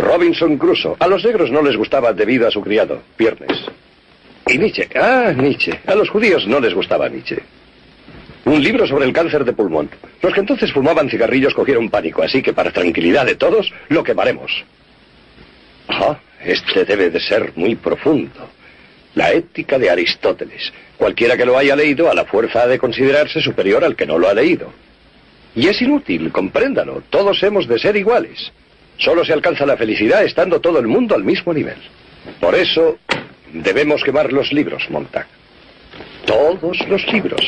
Robinson Crusoe. A los negros no les gustaba debido a su criado, Viernes. Y Nietzsche. Ah, Nietzsche. A los judíos no les gustaba Nietzsche. Un libro sobre el cáncer de pulmón. Los que entonces fumaban cigarrillos cogieron pánico, así que para tranquilidad de todos, lo quemaremos. Ah, este debe de ser muy profundo. La ética de Aristóteles. Cualquiera que lo haya leído a la fuerza ha de considerarse superior al que no lo ha leído. Y es inútil, compréndalo. Todos hemos de ser iguales. Solo se alcanza la felicidad estando todo el mundo al mismo nivel. Por eso debemos quemar los libros, Montag. Todos los libros.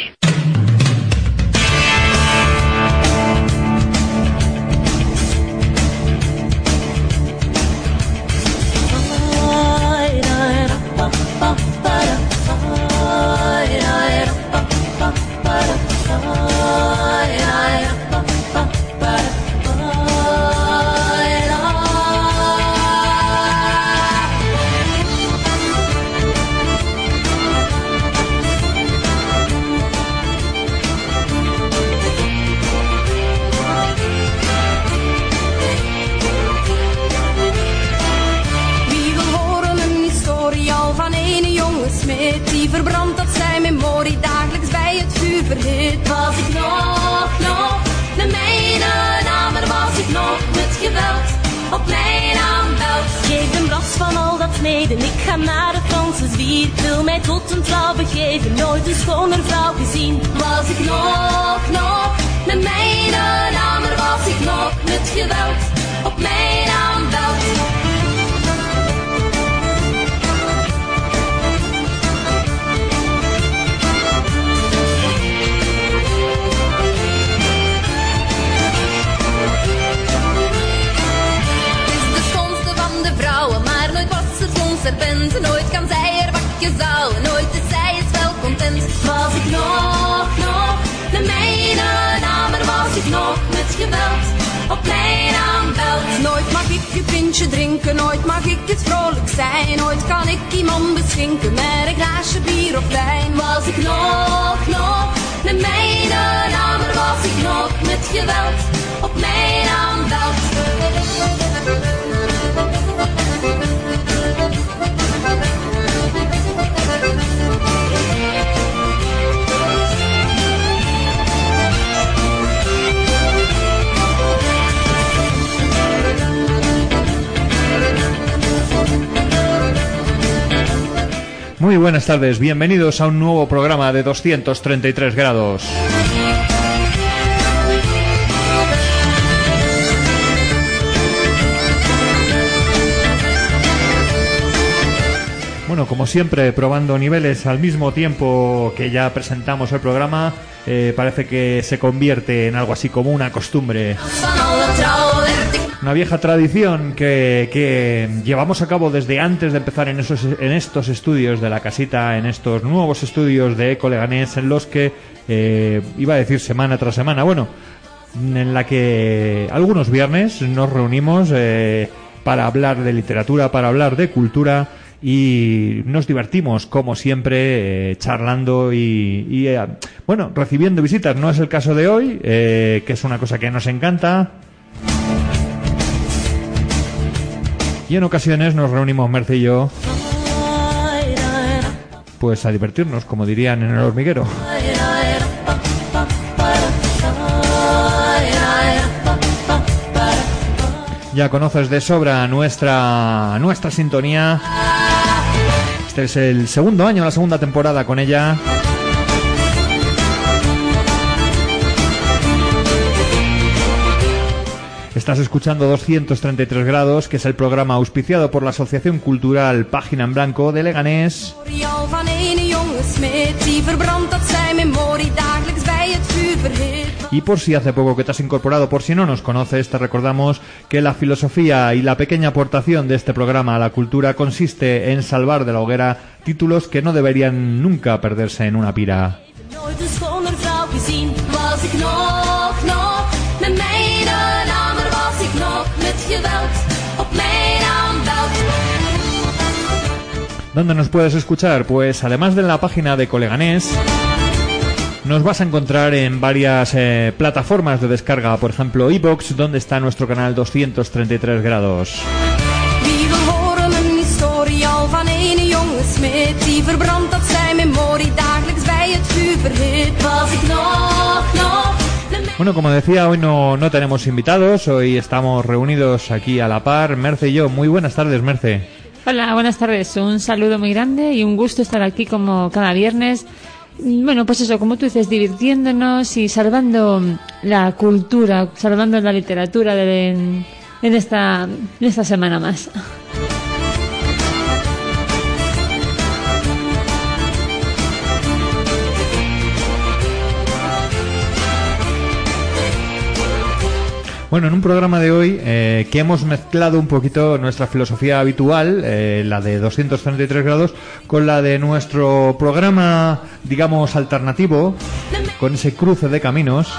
Franse zwier wil mij tot een trouw begeven, nooit een schoner vrouw gezien. Was ik nog, nog, de mijne naam er was ik nog met geweld op mijn aanbelt met geweld op mijn aanbelt. Nooit mag ik een pintje drinken, nooit mag ik het vrolijk zijn. Nooit kan ik iemand beschinken met een glaasje bier of wijn. Was ik nog, nog, de mijne naam, er was ik nog met geweld op mijn aanbelt. Muy buenas tardes, bienvenidos a un nuevo programa de 233 grados. Bueno, como siempre, probando niveles al mismo tiempo que ya presentamos el programa, eh, parece que se convierte en algo así como una costumbre. Una vieja tradición que, llevamos a cabo desde antes de empezar en, esos, en estos estudios de la casita, en estos nuevos estudios de Eco Leganés, en los que, eh, iba a decir semana tras semana, bueno, en la que algunos viernes nos reunimos eh, para hablar de literatura, para hablar de cultura y nos divertimos como siempre eh, charlando y, y, bueno recibiendo visitas. No es el caso de hoy que es una cosa que nos encanta y en ocasiones nos reunimos Merce y yo pues a divertirnos como dirían en el hormiguero. Ya conoces de sobra nuestra nuestra sintonía. Este es el segundo año la segunda temporada con ella Estás escuchando 233 grados, que es el programa auspiciado por la Asociación Cultural Página en Blanco de Leganés. Y por si hace poco que te has incorporado, por si no nos conoces, te recordamos que la filosofía y la pequeña aportación de este programa a la cultura consiste en salvar de la hoguera títulos que no deberían nunca perderse en una pira. ¿Dónde nos puedes escuchar? Pues además de la página de Coleganés, nos vas a encontrar en varias eh, plataformas de descarga, por ejemplo, iBox, donde está nuestro canal 233 grados. Bueno, como decía, hoy no, no tenemos invitados, hoy estamos reunidos aquí a la par, Merce y yo. Muy buenas tardes, Merce. Hola, buenas tardes. Un saludo muy grande y un gusto estar aquí como cada viernes. Bueno, pues eso, como tú dices, divirtiéndonos y salvando la cultura, salvando la literatura de, en, esta, en esta semana más. Bueno, en un programa de hoy eh, que hemos mezclado un poquito nuestra filosofía habitual, eh, la de 233 grados, con la de nuestro programa, digamos, alternativo, con ese cruce de caminos,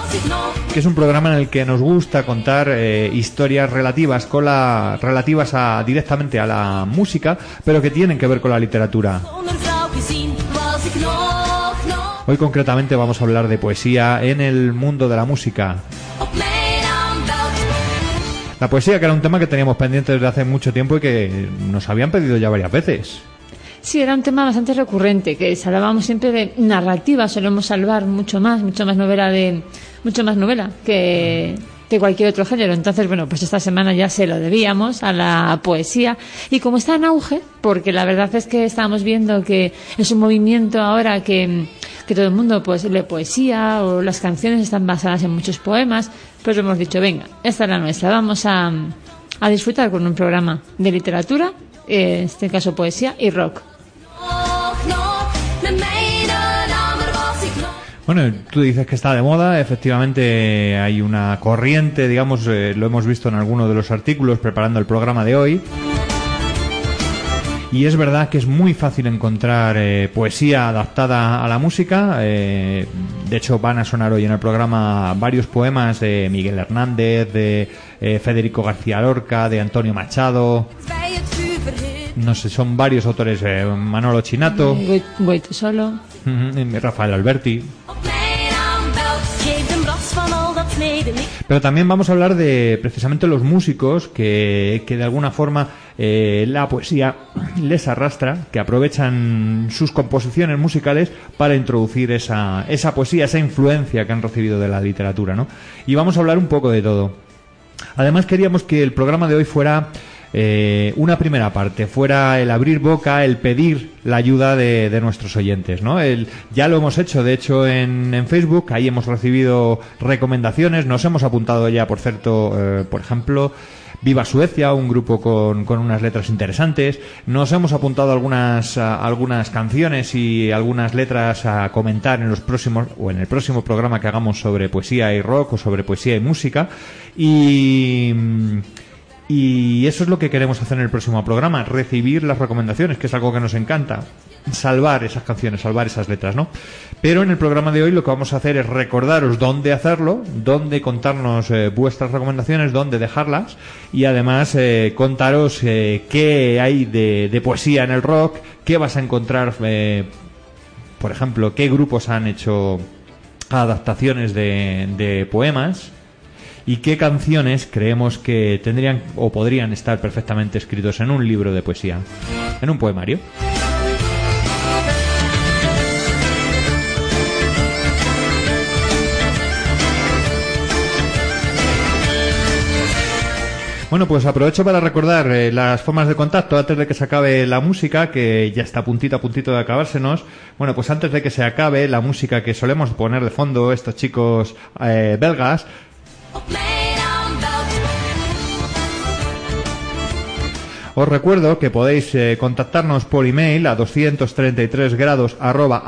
que es un programa en el que nos gusta contar eh, historias relativas con la relativas a directamente a la música, pero que tienen que ver con la literatura. Hoy concretamente vamos a hablar de poesía en el mundo de la música. La poesía, que era un tema que teníamos pendiente desde hace mucho tiempo y que nos habían pedido ya varias veces. Sí, era un tema bastante recurrente, que salvábamos siempre de narrativa, solemos salvar mucho más, mucho más novela de, mucho más novela que, que cualquier otro género. Entonces, bueno, pues esta semana ya se lo debíamos a la poesía. Y como está en auge, porque la verdad es que estamos viendo que es un movimiento ahora que, que todo el mundo pues lee poesía o las canciones están basadas en muchos poemas, pues hemos dicho, venga, esta es la nuestra, vamos a, a disfrutar con un programa de literatura, en este caso poesía y rock. Bueno, tú dices que está de moda, efectivamente hay una corriente, digamos, eh, lo hemos visto en alguno de los artículos preparando el programa de hoy. Y es verdad que es muy fácil encontrar eh, poesía adaptada a la música. eh, de hecho, van a sonar hoy en el programa varios poemas de Miguel Hernández, de eh, Federico García Lorca, de Antonio Machado. No sé, son varios autores, eh, Manolo Chinato, Voy, voy tú solo. ujú, Rafael Alberti. Pero también vamos a hablar de precisamente los músicos que, que de alguna forma eh, la poesía les arrastra, que aprovechan sus composiciones musicales para introducir esa, esa poesía, esa influencia que han recibido de la literatura, ¿no? Y vamos a hablar un poco de todo. Además queríamos que el programa de hoy fuera eh, una primera parte, fuera el abrir boca, el pedir la ayuda de, nuestros oyentes, ¿no? El, ya lo hemos hecho, de hecho, en, en Facebook, ahí hemos recibido recomendaciones, nos hemos apuntado ya, por cierto, eh, por ejemplo, Viva Suecia, un grupo con, con unas letras interesantes. Nos hemos apuntado algunas, algunas canciones y algunas letras a comentar en los próximos, o en el próximo programa que hagamos sobre poesía y rock o sobre poesía y música. Y, y eso es lo que queremos hacer en el próximo programa, recibir las recomendaciones, que es algo que nos encanta. Salvar esas canciones, salvar esas letras, ¿no? Pero en el programa de hoy lo que vamos a hacer es recordaros dónde hacerlo, dónde contarnos eh, vuestras recomendaciones, dónde dejarlas y además eh, contaros eh, qué hay de, de poesía en el rock, qué vas a encontrar, por ejemplo, qué grupos han hecho adaptaciones de, de poemas y qué canciones creemos que tendrían o podrían estar perfectamente escritos en un libro de poesía, en un poemario. Bueno, pues aprovecho para recordar eh, las formas de contacto antes de que se acabe la música, que ya está puntito a puntito de acabársenos. Bueno, pues antes de que se acabe la música que solemos poner de fondo estos chicos eh, belgas, Os recuerdo que podéis eh, contactarnos por email a 233 grados arroba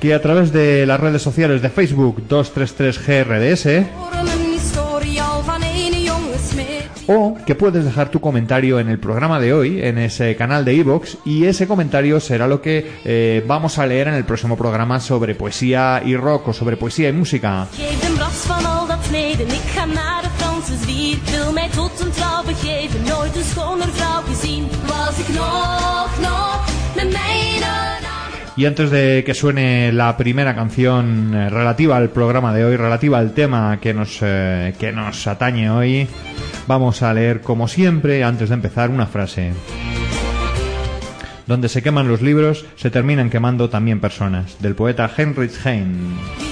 que a través de las redes sociales de Facebook 233GRDS Horen een historie al van een jonge smet. o que puedes dejar tu comentario en el programa de hoy, en ese canal de iVoox y ese comentario será lo que eh, vamos a leer en el próximo programa sobre poesía y rock o sobre poesía y música. Y antes de que suene la primera canción eh, relativa al programa de hoy, relativa al tema que nos, eh, que nos atañe hoy, vamos a leer, como siempre, antes de empezar, una frase. donde se queman los libros, se terminan quemando también personas, del poeta Heinrich Heine.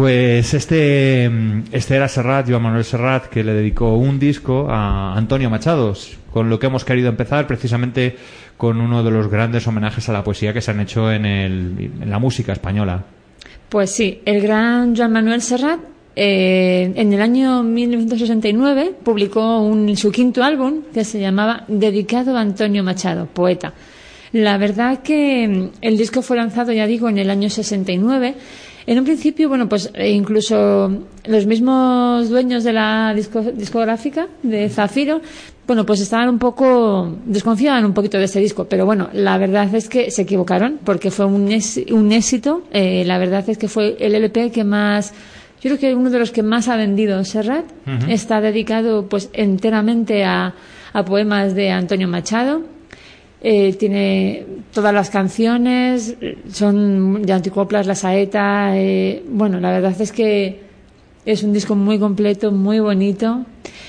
Pues este, este era Serrat, Joan Manuel Serrat, que le dedicó un disco a Antonio Machados, con lo que hemos querido empezar precisamente con uno de los grandes homenajes a la poesía que se han hecho en, el, la música española. Pues sí, el gran Joan Manuel Serrat eh, en el año 1969 publicó un, su quinto álbum que se llamaba Dedicado a Antonio Machado, poeta. La verdad que mm, el disco fue lanzado, ya digo, en el año 69. En un principio, bueno, pues eh, incluso los mismos dueños de la disco- discográfica de Zafiro, bueno, pues estaban un poco, desconfiaban un poquito de este disco, pero bueno, la verdad es que se equivocaron porque fue un, un éxito. Eh, la verdad es que fue el LP que más, yo creo que uno de los que más ha vendido Serrat. Está dedicado pues enteramente a, a poemas de Antonio Machado. Eh, tiene todas las canciones, son de anticoplas, la saeta. eh, bueno, la verdad es que es un disco muy completo, muy bonito.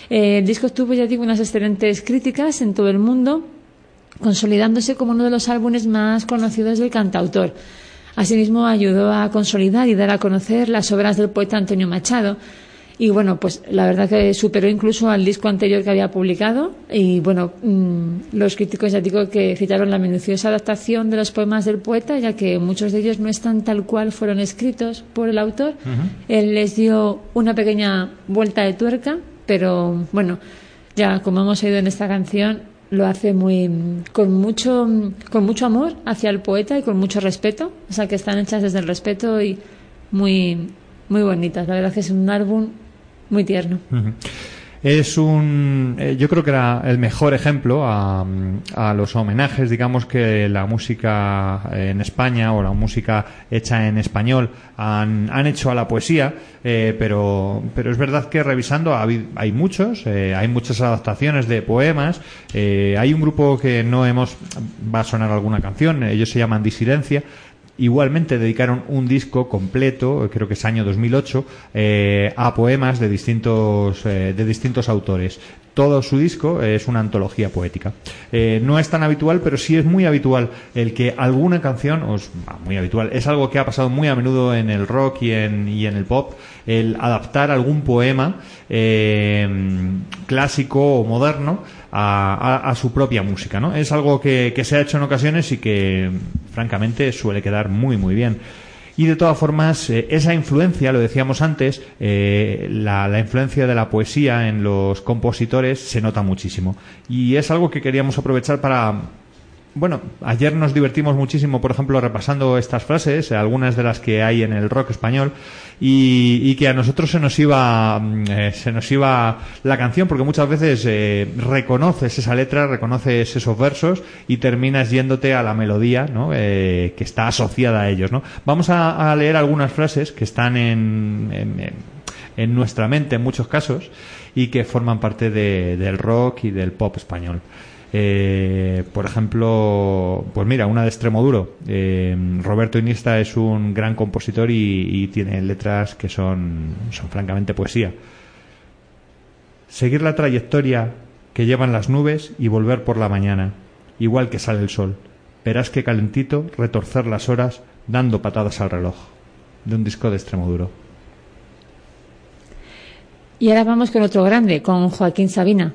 Eh, el disco tuvo, ya digo, unas excelentes críticas en todo el mundo, consolidándose como uno de los álbumes más conocidos del cantautor. Asimismo, ayudó a consolidar y dar a conocer las obras del poeta Antonio Machado. Y bueno, pues la verdad que superó incluso al disco anterior que había publicado. Y bueno, mm, los críticos ya digo que citaron la minuciosa adaptación de los poemas del poeta, ya que muchos de ellos no están tal cual fueron escritos por el autor. Él les dio una pequeña vuelta de tuerca, pero bueno, ya como hemos oído en esta canción, lo hace muy con mucho con mucho amor hacia el poeta y con mucho respeto, o sea que están hechas desde el respeto y muy muy bonitas. La verdad que es un álbum muy tierno. Es un, eh, yo creo que era el mejor ejemplo a, a los homenajes, digamos, que la música en España o la música hecha en español han, han hecho a la poesía, eh, pero, pero es verdad que revisando hay muchos, eh, hay muchas adaptaciones de poemas, hay un grupo que no hemos, va a sonar alguna canción, ellos se llaman Disidencia, Igualmente dedicaron un disco completo, creo que es año 2008, eh, a poemas de distintos, eh, de distintos autores. Todo su disco es una antología poética. Eh, no es tan habitual, pero sí es muy habitual el que alguna canción, es muy habitual, es algo que ha pasado muy a menudo en el rock y en, y en el pop, el adaptar algún poema eh, clásico o moderno a, su propia música. ¿no? Es algo que, se ha hecho en ocasiones y que, francamente, suele quedar muy, muy bien. Y de todas formas, eh, esa influencia, lo decíamos antes, eh, la influencia de la poesía en los compositores se nota muchísimo. Y es algo que queríamos aprovechar para, bueno, ayer nos divertimos muchísimo, por ejemplo, repasando estas frases, algunas de las que hay en el rock español, y, que a nosotros se nos iba, mm, eh, se nos iba la canción, porque muchas veces eh, reconoces esa letra, reconoces esos versos y terminas yéndote a la melodía, ¿no? Eh, que está asociada a ellos, ¿no? Vamos a, leer algunas frases que están en- en nuestra mente en muchos casos y que forman parte de- del rock y del pop español. Eh, por ejemplo, pues mira, una de extremo duro. Eh, Roberto Iniesta es un gran compositor y, y tiene letras que son, son francamente poesía. Seguir la trayectoria que llevan las nubes y volver por la mañana, igual que sale el sol. Verás que calentito retorcer las horas dando patadas al reloj. De un disco de extremo duro. Y ahora vamos con otro grande, con Joaquín Sabina.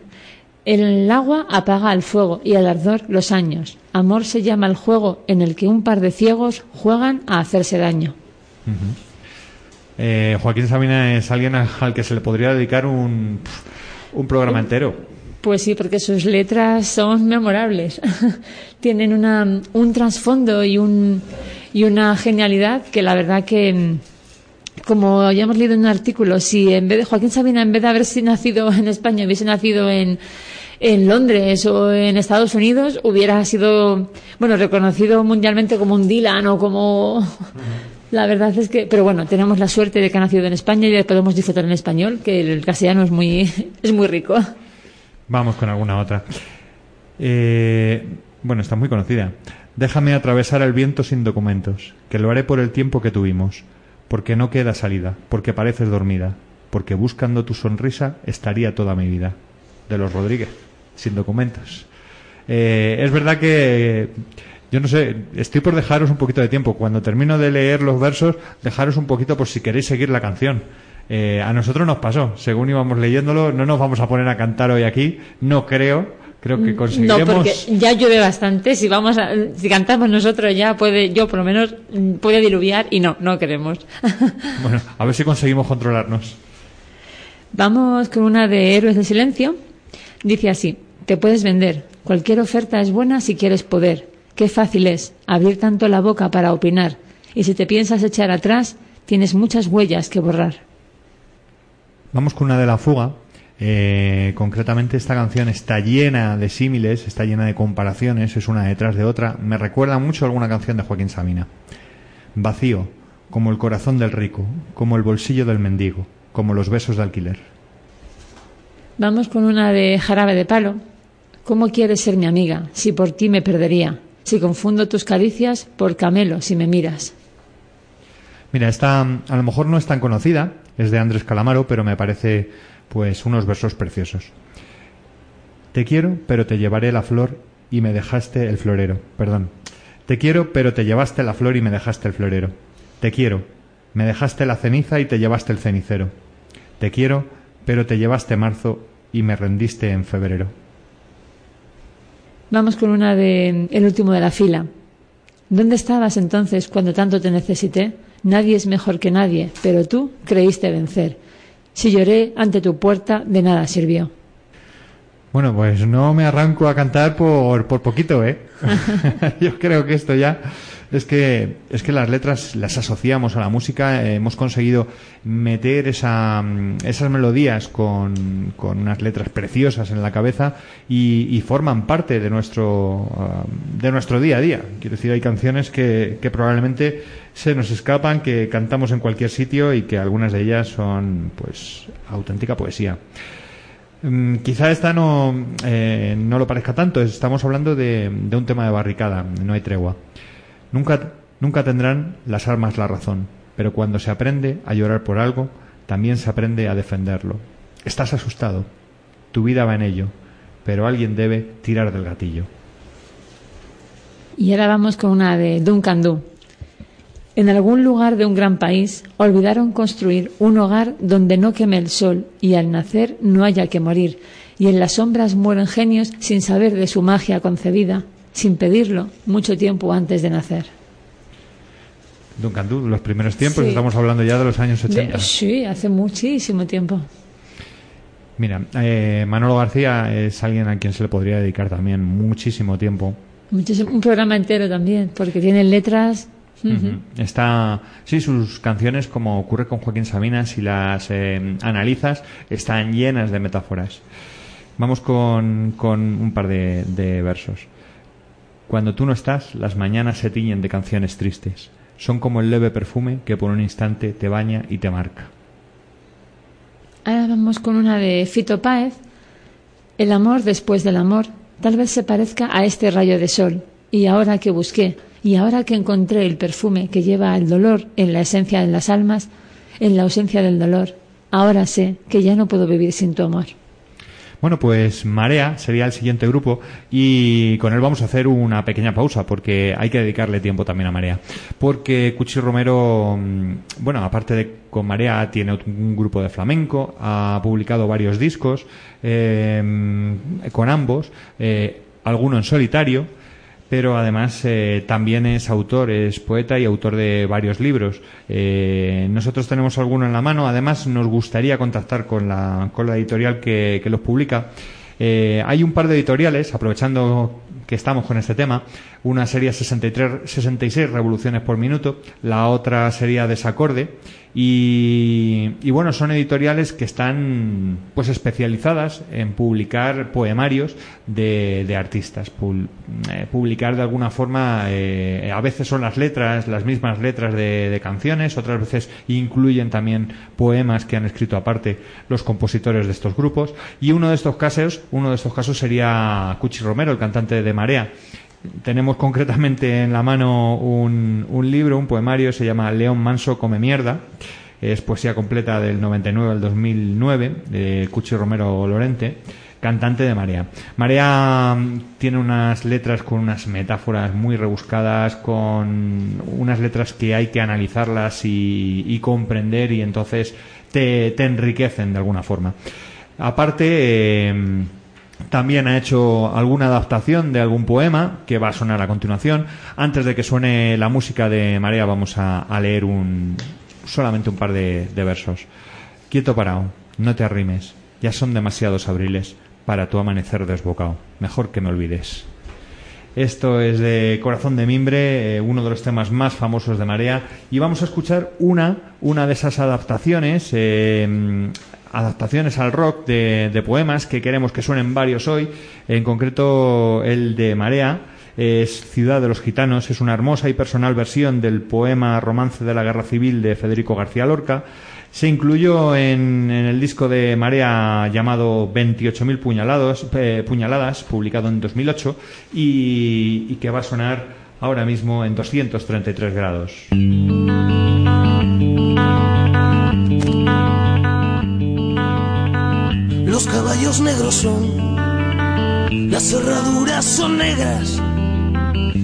El agua apaga el fuego y el ardor los años. Amor se llama el juego en el que un par de ciegos juegan a hacerse daño. Eh, Joaquín Sabina es alguien al que se le podría dedicar un, un programa entero. Pues sí, porque sus letras son memorables. Tienen una, un trasfondo y, un, y una genialidad que la verdad que, como ya hemos leído en un artículo, si en vez de Joaquín Sabina, en vez de haberse nacido en España, hubiese nacido en, en Londres o en Estados Unidos, hubiera sido, bueno, reconocido mundialmente como un Dylan o como... La verdad es que, pero bueno, tenemos la suerte de que ha nacido en España y que podemos disfrutar en español, que el castellano es muy, es muy rico. Vamos con alguna otra. Eh, bueno, está muy conocida. Déjame atravesar el viento sin documentos, que lo haré por el tiempo que tuvimos, porque no queda salida, porque pareces dormida, porque buscando tu sonrisa estaría toda mi vida. De los Rodríguez, sin documentos. Eh, es verdad que yo no sé, estoy por dejaros un poquito de tiempo. Cuando termino de leer los versos, dejaros un poquito por si queréis seguir la canción. Eh, a nosotros nos pasó, según íbamos leyéndolo, no nos vamos a poner a cantar hoy aquí, no creo, creo que conseguiremos. No, porque ya llueve bastante. Si vamos a, si cantamos nosotros ya puede, yo por lo menos mm, puede diluviar y no, no queremos. Bueno, a ver si conseguimos controlarnos. Vamos con una de Héroes del Silencio. Dice así: Te puedes vender. Cualquier oferta es buena si quieres poder. Qué fácil es abrir tanto la boca para opinar. Y si te piensas echar atrás, tienes muchas huellas que borrar. Vamos con una de la fuga. Eh, concretamente esta canción está llena de símiles, está llena de comparaciones, es una detrás de otra. Me recuerda mucho a alguna canción de Joaquín Sabina. Vacío, como el corazón del rico, como el bolsillo del mendigo, como los besos de alquiler. Vamos con una de Jarabe de Palo. ¿Cómo quieres ser mi amiga si por ti me perdería? Si confundo tus caricias por camelo si me miras. Mira, esta mm, a lo mejor no es tan conocida, es de Andrés Calamaro, pero me parece pues unos versos preciosos. Te quiero, pero te llevaré la flor y me dejaste el florero. Perdón. Te quiero, pero te llevaste la flor y me dejaste el florero. Te quiero, me dejaste la ceniza y te llevaste el cenicero. Te quiero, pero te llevaste marzo y me rendiste en febrero. Vamos con una de El último de la fila. ¿Dónde estabas entonces cuando tanto te necesité? Nadie es mejor que nadie, pero tú creíste vencer. Si lloré ante tu puerta, de nada sirvió. Bueno, pues no me arranco a cantar por, por poquito, ¿eh? Yo creo que esto ya es que es que las letras las asociamos a la música, hemos conseguido meter esa, esas melodías con, con unas letras preciosas en la cabeza y, forman parte de nuestro ah, de nuestro día a día. Quiero decir, hay canciones que, que probablemente se nos escapan, que cantamos en cualquier sitio y que algunas de ellas son pues auténtica poesía. Mm, Quizá esta no, eh, no lo parezca tanto, estamos hablando de, de un tema de barricada, no hay tregua. Nunca, nunca tendrán las armas la razón, pero cuando se aprende a llorar por algo, también se aprende a defenderlo. Estás asustado, tu vida va en ello, pero alguien debe tirar del gatillo. Y ahora vamos con una de Duncan Du. En algún lugar de un gran país olvidaron construir un hogar donde no queme el sol y al nacer no haya que morir, y en las sombras mueren genios sin saber de su magia concebida, sin pedirlo, mucho tiempo antes de nacer. Duncan Du, los primeros tiempos, Sí. estamos hablando ya de los años 80. De- sí, hace muchísimo tiempo. Mira, eh, Manolo García es alguien a quien se le podría dedicar también muchísimo tiempo. Muchísimo- un programa entero también, porque tiene letras. Está, sí, sus canciones, como ocurre con Joaquín Sabina, si las eh, analizas, están llenas de metáforas. Vamos con, con un par de, de versos. Cuando tú no estás, las mañanas se tiñen de canciones tristes. Son como el leve perfume que por un instante te baña y te marca. Ahora vamos con una de Fito Páez. El amor después del amor tal vez se parezca a este rayo de sol. Y ahora que busqué, y ahora que encontré el perfume que lleva el dolor en la esencia de las almas, en la ausencia del dolor, ahora sé que ya no puedo vivir sin tu amor. Bueno, pues Marea sería el siguiente grupo y con él vamos a hacer una pequeña pausa porque hay que dedicarle tiempo también a Marea. Porque Cuchi Romero, mm, bueno, aparte de con Marea, tiene un grupo de flamenco, ha publicado varios discos eh, mm, con ambos, eh, alguno en solitario pero además eh, también es autor, es poeta y autor de varios libros. Eh, nosotros tenemos alguno en la mano, además nos gustaría contactar con la, editorial que, que los publica. Eh, hay un par de editoriales, aprovechando que estamos con este tema. Una sería 63, 66 revoluciones por minuto, la otra sería Desacorde. Y, bueno, son editoriales que están pues especializadas en publicar poemarios de, artistas, Pul- eh, publicar de alguna forma, eh, a veces son las letras, las mismas letras de canciones, otras veces incluyen también poemas que han escrito aparte los compositores de estos grupos. Y uno de estos casos, uno de estos casos sería Cuchi Romero, el cantante de Marea. Tenemos concretamente en la mano un, libro, un poemario, se llama León Manso come mierda. Es poesía completa del 99 al 2009 de Cuchi Romero Lorente, cantante de Marea. Marea mm, tiene unas letras con unas metáforas muy rebuscadas, con unas letras que hay que analizarlas y, comprender y entonces te, enriquecen de alguna forma. Aparte, eh, también ha hecho alguna adaptación de algún poema que va a sonar a continuación. Antes de que suene la música de Marea, vamos a, leer un, solamente un par de, de versos. Quieto parado, no te arrimes, ya son demasiados abriles para tu amanecer desbocado. Mejor que me olvides. Esto es de Corazón de Mimbre, eh, uno de los temas más famosos de Marea, y vamos a escuchar una, una de esas adaptaciones, eh, adaptaciones al rock de, poemas que queremos que suenen varios hoy, en concreto el de Marea, es Ciudad de los Gitanos, es una hermosa y personal versión del poema Romance de la Guerra Civil de Federico García Lorca. Se incluyó en, el disco de Marea llamado 28.000 puñalados, puñaladas, publicado en 2008, y, y que va a sonar ahora mismo en 233 grados. Caballos negros son, las cerraduras son negras,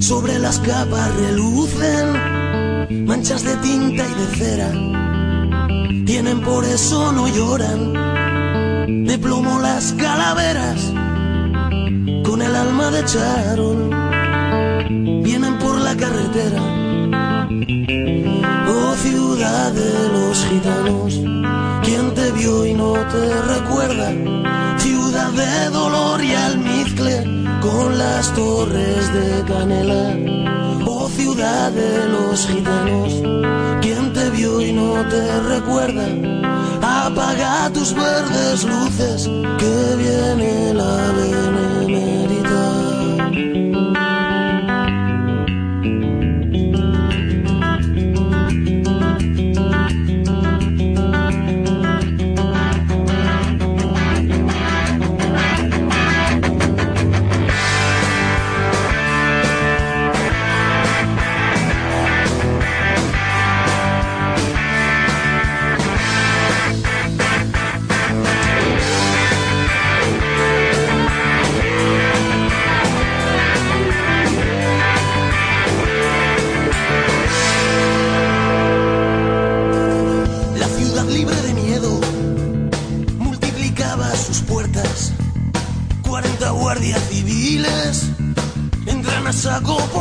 sobre las capas relucen manchas de tinta y de cera. Tienen por eso no lloran, de plomo las calaveras, con el alma de charol, vienen por la carretera. Oh ciudad de los gitanos, ¿quién te vio y no te recuerda? De dolor y almizcle con las torres de canela. Oh ciudad de los gitanos, quien te vio y no te recuerda, apaga tus verdes luces que viene la benemérita.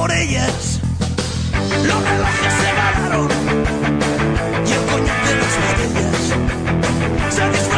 Por ellas. Los relojes se pararon y el coñac de las botellas se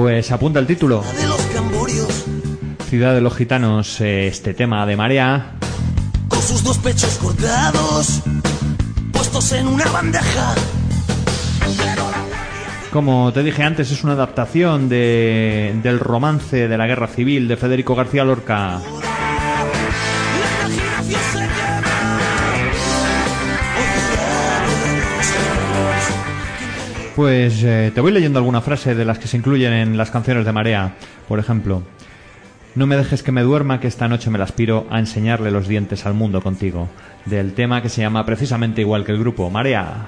pues apunta el título. de los Ciudad de los Gitanos, eh, este tema de Marea. con sus dos pechos cortados, puestos en una bandeja. Como te dije antes, es una adaptación de, del romance de la Guerra Civil de Federico García Lorca. Pues eh, te voy leyendo alguna frase de las que se incluyen en las canciones de Marea. Por ejemplo, no me dejes que me duerma, que esta noche me la aspiro a enseñarle los dientes al mundo contigo. Del tema que se llama precisamente igual que el grupo, Marea.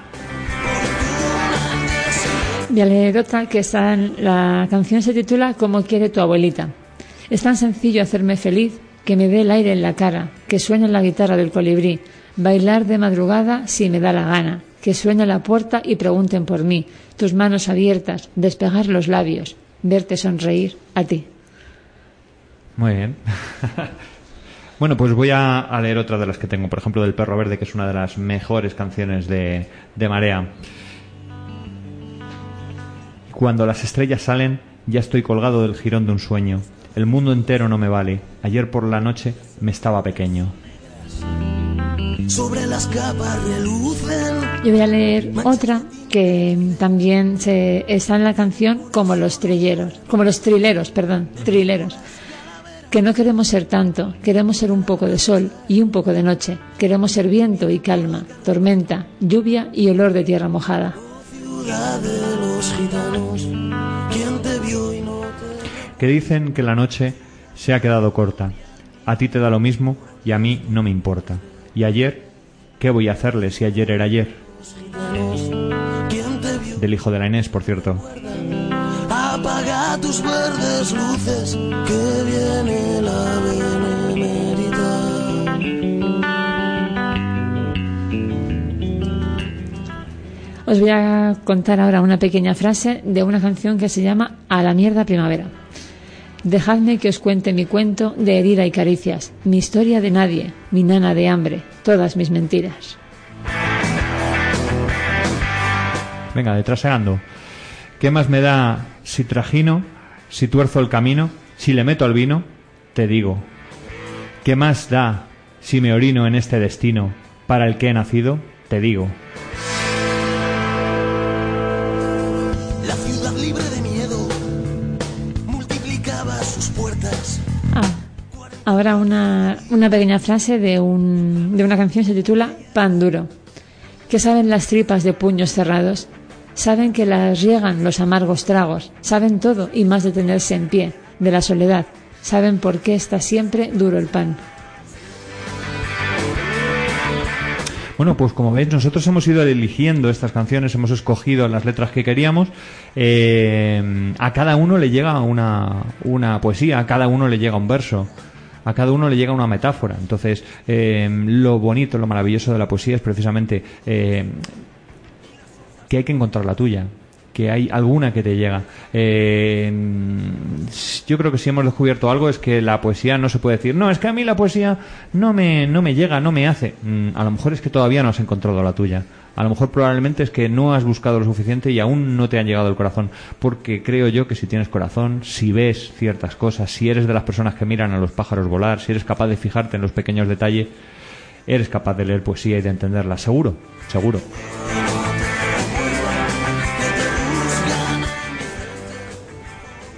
Voy a leer otra que está en- la canción se titula Como quiere tu abuelita. Es tan sencillo hacerme feliz que me dé el aire en la cara, que suene la guitarra del colibrí, bailar de madrugada si me da la gana, que suene la puerta y pregunten por mí, tus manos abiertas, despegar los labios, verte sonreír a ti. Muy bien. bueno, pues voy a, leer otra de las que tengo. Por ejemplo, del Perro Verde, que es una de las mejores canciones de, de Marea. Cuando las estrellas salen, ya estoy colgado del jirón de un sueño. El mundo entero no me vale. Ayer por la noche me estaba pequeño. Sobre las capas relucen. Yo voy a leer otra que también se, está en la canción como los trilleros, como los trileros, perdón, trileros. Que no queremos ser tanto, queremos ser un poco de sol y un poco de noche. Queremos ser viento y calma, tormenta, lluvia y olor de tierra mojada. Ciudad de los gitanos. ¿Quién te vio y no te Que dicen que la noche se ha quedado corta. A ti te da lo mismo y a mí no me importa. Y ayer ¿Qué voy a hacerle si ayer era ayer? Del hijo de la Inés, por cierto. Apaga tus verdes luces, que viene la benemérita. Os voy a contar ahora una pequeña frase de una canción que se llama A la mierda primavera. Dejadme que os cuente mi cuento de herida y caricias, mi historia de nadie, mi nana de hambre, todas mis mentiras. Venga, detrasegando. ¿Qué más me da si trajino, si tuerzo el camino, si le meto al vino? Te digo. ¿Qué más da si me orino en este destino para el que he nacido? Te digo. Ahora una, una pequeña frase de, un, de una canción se titula Pan duro. ¿Qué saben las tripas de puños cerrados? Saben que las riegan los amargos tragos. Saben todo y más de tenerse en pie, de la soledad. Saben por qué está siempre duro el pan. Bueno, pues como veis, nosotros hemos ido eligiendo estas canciones, hemos escogido las letras que queríamos. Eh, a cada uno le llega una, una poesía, a cada uno le llega un verso. A cada uno le llega una metáfora. Entonces, eh, lo bonito, lo maravilloso de la poesía es precisamente eh, que hay que encontrar la tuya, que hay alguna que te llega. Eh, yo creo que si hemos descubierto algo es que la poesía no se puede decir, no, es que a mí la poesía no me, no me llega, no me hace. Mm, a lo mejor es que todavía no has encontrado la tuya. A lo mejor probablemente es que no has buscado lo suficiente y aún no te han llegado el corazón. Porque creo yo que si tienes corazón, si ves ciertas cosas, si eres de las personas que miran a los pájaros volar, si eres capaz de fijarte en los pequeños detalles, eres capaz de leer poesía y de entenderla. Seguro, seguro.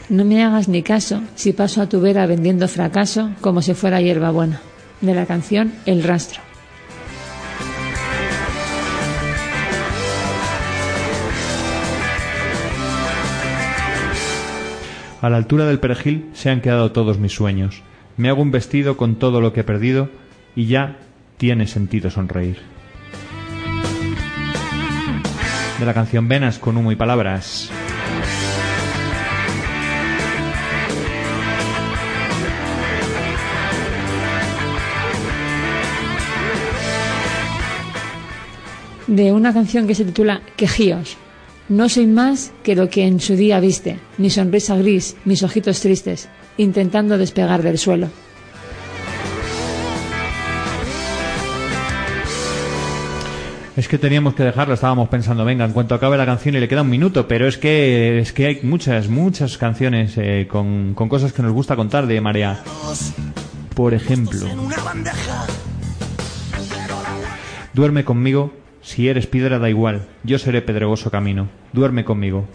No me hagas ni caso si paso a tu vera vendiendo fracaso como si fuera hierbabuena. De la canción El rastro. A la altura del perejil se han quedado todos mis sueños. Me hago un vestido con todo lo que he perdido y ya tiene sentido sonreír. De la canción Venas con humo y palabras. De una canción que se titula Quejíos. No soy más que lo que en su día viste, mi sonrisa gris, mis ojitos tristes, intentando despegar del suelo. Es que teníamos que dejarlo, estábamos pensando, venga, en cuanto acabe la canción y le queda un minuto, pero es que es que hay muchas, muchas canciones eh, con, con cosas que nos gusta contar de Marea. Por ejemplo, duerme conmigo, si eres piedra da igual, yo seré pedregoso camino. Duerme conmigo,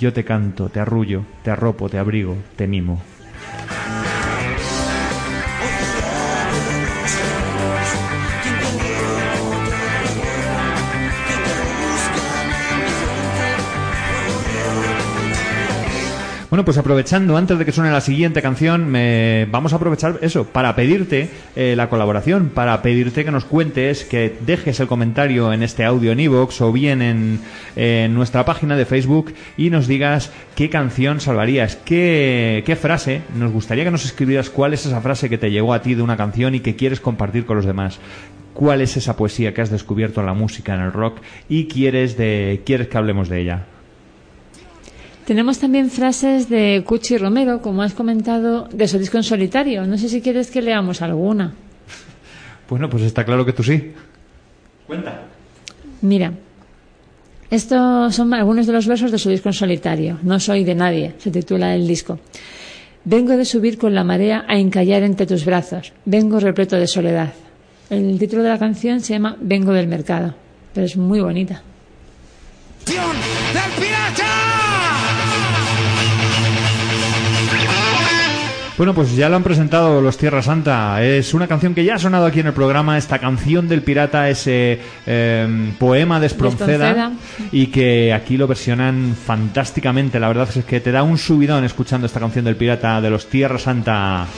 yo te canto, te arrullo, te arropo, te abrigo, te mimo. Bueno, pues aprovechando, antes de que suene la siguiente canción, me- vamos a aprovechar eso, para pedirte eh, la colaboración, para pedirte que nos cuentes, que dejes el comentario en este audio en iVoox o bien en, en nuestra página de Facebook y nos digas qué canción salvarías, qué, qué frase, nos gustaría que nos escribieras cuál es esa frase que te llegó a ti de una canción y que quieres compartir con los demás. ¿Cuál es esa poesía que has descubierto en la música, en el rock y quieres, de, quieres que hablemos de ella? Tenemos también frases de Cuchi Romero, como has comentado, de su disco en solitario. No sé si quieres que leamos alguna. Bueno, pues está claro que tú sí. Cuenta. Mira, estos son algunos de los versos de su disco en solitario. No soy de nadie, se titula el disco. Vengo de subir con la marea a encallar entre tus brazos. Vengo repleto de soledad. El título de la canción se llama Vengo del mercado, pero es muy bonita. del pirata. Bueno, pues ya lo han presentado los Tierra Santa. Es una canción que ya ha sonado aquí en el programa. Esta canción del pirata, ese eh, poema de Espronceda, y que aquí lo versionan fantásticamente. La verdad es que te da un subidón escuchando esta canción del pirata de los Tierra Santa.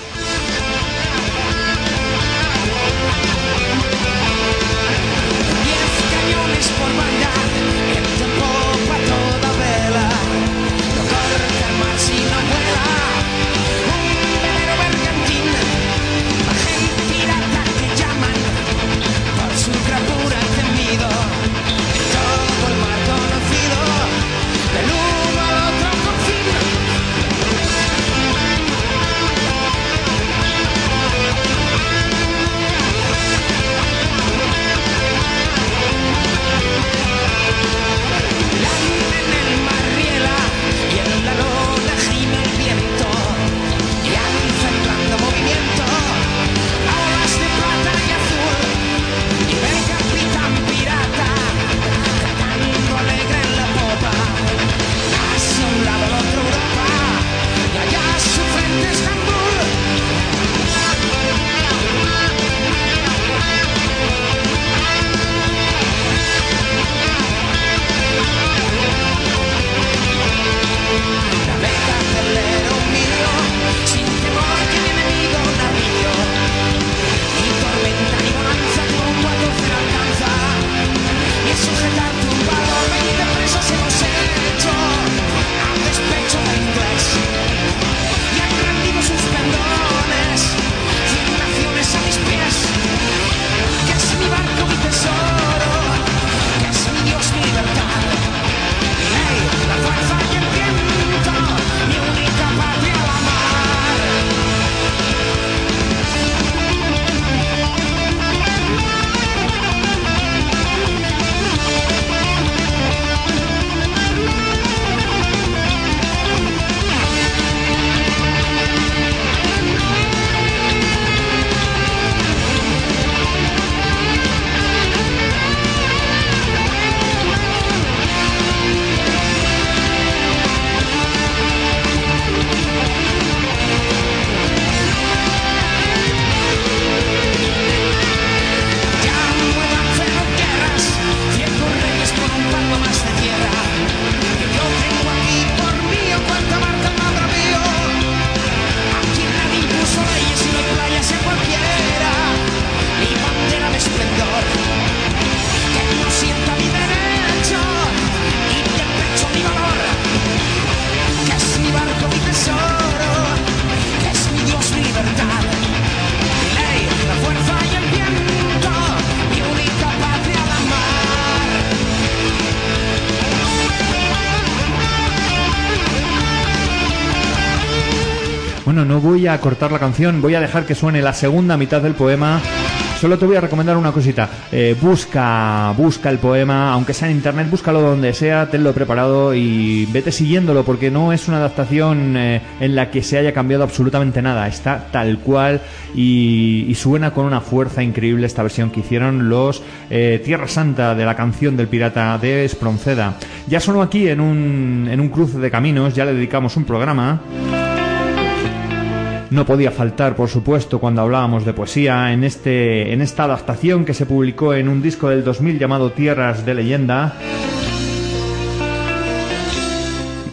A cortar la canción, voy a dejar que suene la segunda mitad del poema. Solo te voy a recomendar una cosita. Eh, busca, busca el poema, aunque sea en internet, búscalo donde sea, tenlo preparado y vete siguiéndolo, porque no es una adaptación eh, en la que se haya cambiado absolutamente nada. Está tal cual y, y suena con una fuerza increíble esta versión que hicieron los eh, Tierra Santa de la canción del pirata de Espronceda. Ya sonó aquí en un, en un cruce de caminos, ya le dedicamos un programa. No podía faltar, por supuesto, cuando hablábamos de poesía, en, este, en esta adaptación que se publicó en un disco del 2000 llamado Tierras de Leyenda.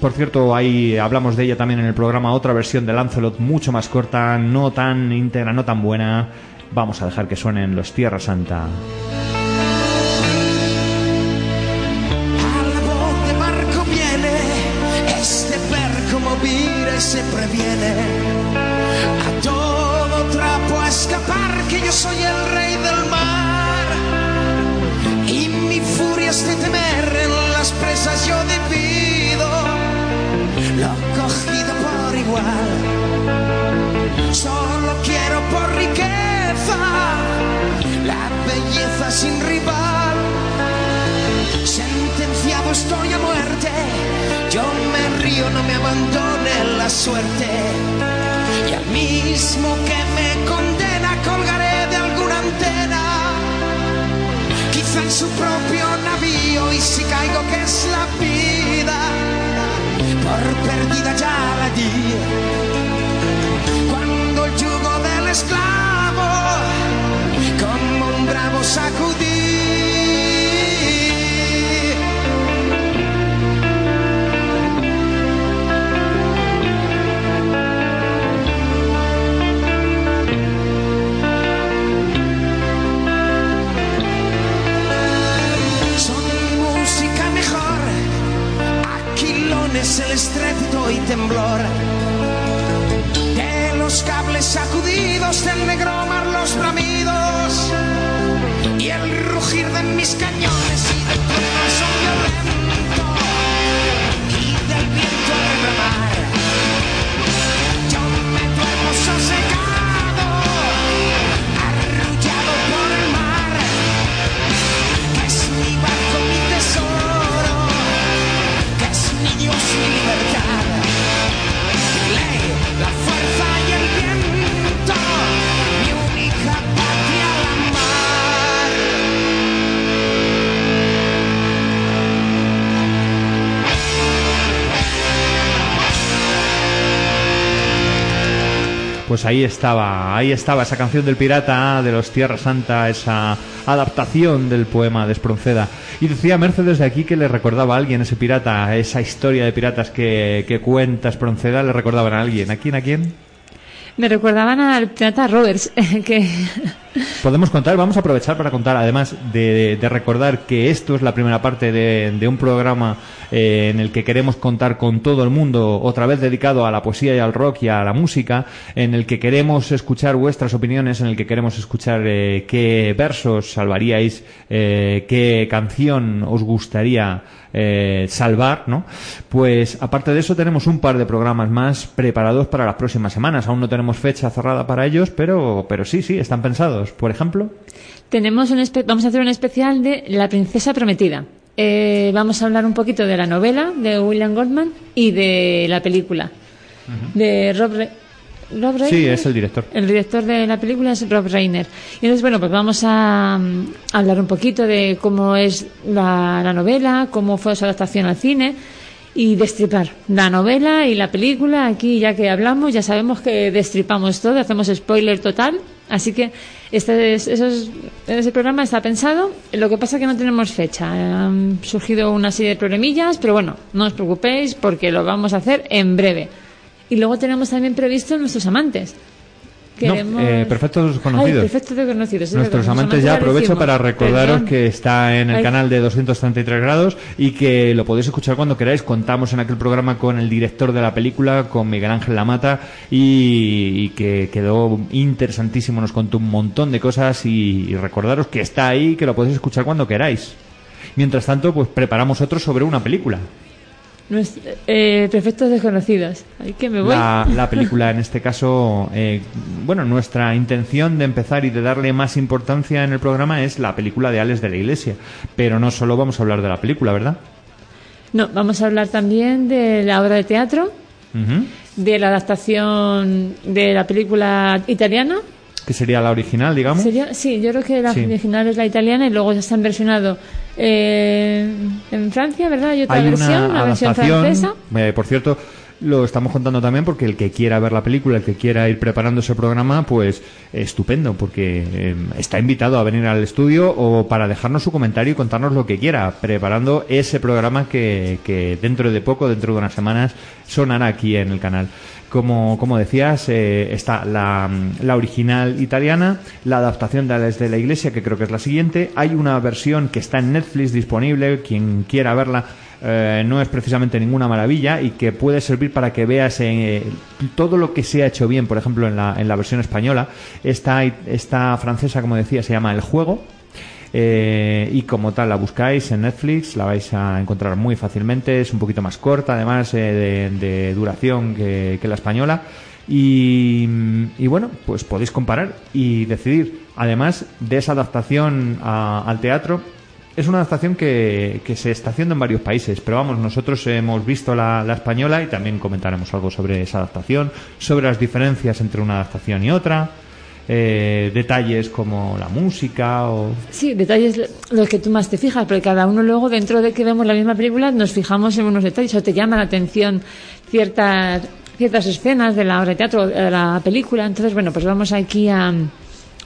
Por cierto, ahí hablamos de ella también en el programa, otra versión de Lancelot mucho más corta, no tan íntegra, no tan buena. Vamos a dejar que suenen los Tierra Santa. Suerte. Y al mismo que me condena colgaré de alguna antena, quizá en su propio navío y si caigo que es la vida, por perdida ya la di. Cuando el yugo del esclavo como un bravo sacudí. Estrépito y temblor. De los cables sacudidos del negro mar los bramidos. Y el rugir de mis cañones y del Pues ahí estaba, ahí estaba esa canción del pirata de los Tierra Santa, esa adaptación del poema de Espronceda. Y decía Mercedes de aquí que le recordaba a alguien ese pirata, esa historia de piratas que, que cuenta Espronceda, le recordaban a alguien. ¿A quién? ¿A quién? Me recordaban al pirata Roberts, que Podemos contar, vamos a aprovechar para contar, además de, recordar que esto es la primera parte de, un programa eh, en el que queremos contar con todo el mundo, otra vez dedicado a la poesía y al rock y a la música, en el que queremos escuchar vuestras opiniones, en el que queremos escuchar eh, qué versos salvaríais, eh, qué canción os gustaría salvar, ¿no? Pues aparte de eso tenemos un par de programas más preparados para las próximas semanas. Aún no tenemos fecha cerrada para ellos, pero, pero sí, sí, están pensados. Por ejemplo, tenemos un vamos a hacer un especial de La princesa prometida. Eh, vamos a hablar un poquito de la novela de William Goldman y de la película de Rob, Re- Rob sí, Reiner. es el director. El director de la película es Rob Reiner. Y entonces, bueno, pues vamos a mm, hablar un poquito de cómo es la, la novela, cómo fue su adaptación al cine y destripar la novela y la película. Aquí, ya que hablamos, ya sabemos que destripamos todo, hacemos spoiler total. Así que este es- ese programa está pensado. Lo que pasa es que no tenemos fecha. Han surgido una serie de problemillas, pero bueno, no os preocupéis porque lo vamos a hacer en breve. Y luego tenemos también previsto nuestros amantes. No, eh, perfectos desconocidos. Ay, perfectos desconocidos. es Nuestros amantes ya aprovecho decimos. para recordaros Perdón. que está en el Ay. canal de 233 grados y que lo podéis escuchar cuando queráis. Contamos en aquel programa con el director de la película, con Miguel Ángel Lamata, y, y que quedó interesantísimo. Nos contó un montón de cosas y, y recordaros que está ahí, que lo podéis escuchar cuando queráis. Mientras tanto, pues preparamos otro sobre una película. Eh, Perfectos desconocidos. Ahí que me voy. La, la película en este caso, eh, bueno, nuestra intención de empezar y de darle más importancia en el programa es la película de Alex de la Iglesia. Pero no solo vamos a hablar de la película, ¿verdad? No, vamos a hablar también de la obra de teatro, de la adaptación de la película italiana. Que sería la original, digamos. ¿Sería? Sí, yo creo que la Sí. original es la italiana y luego ya se han versionado eh, en Francia, ¿verdad? Hay otra Hay versión, una la versión francesa. eh, por cierto, lo estamos contando también porque el que quiera ver la película, el que quiera ir preparando ese programa, pues estupendo, porque eh, está invitado a venir al estudio o para dejarnos su comentario y contarnos lo que quiera, preparando ese programa que, que dentro de poco, dentro de unas semanas, sonará aquí en el canal. Como, como decías, eh, está la, la original italiana, la adaptación de Alex de la Iglesia, que creo que es la siguiente. Hay una versión que está en Netflix disponible, quien quiera verla, eh, no es precisamente ninguna maravilla y que puede servir para que veas eh, todo lo que se ha hecho bien, por ejemplo, en la, en la versión española. Esta, esta francesa, como decía, se llama El Juego. Eh, y como tal la buscáis en Netflix, la vais a encontrar muy fácilmente. Es un poquito más corta, además eh, de, duración que, la española. Y, bueno, pues podéis comparar y decidir. Además de esa adaptación al teatro, es una adaptación que, se está haciendo en varios países, pero vamos, nosotros hemos visto la española y también comentaremos algo sobre esa adaptación, sobre las diferencias entre una adaptación y otra, eh, detalles como la música o... Sí, detalles los que tú más te fijas, porque cada uno luego, dentro de que vemos la misma película, nos fijamos en unos detalles o te llama la atención ciertas, ciertas escenas de la obra de teatro, de la película. Entonces, bueno, pues vamos aquí a,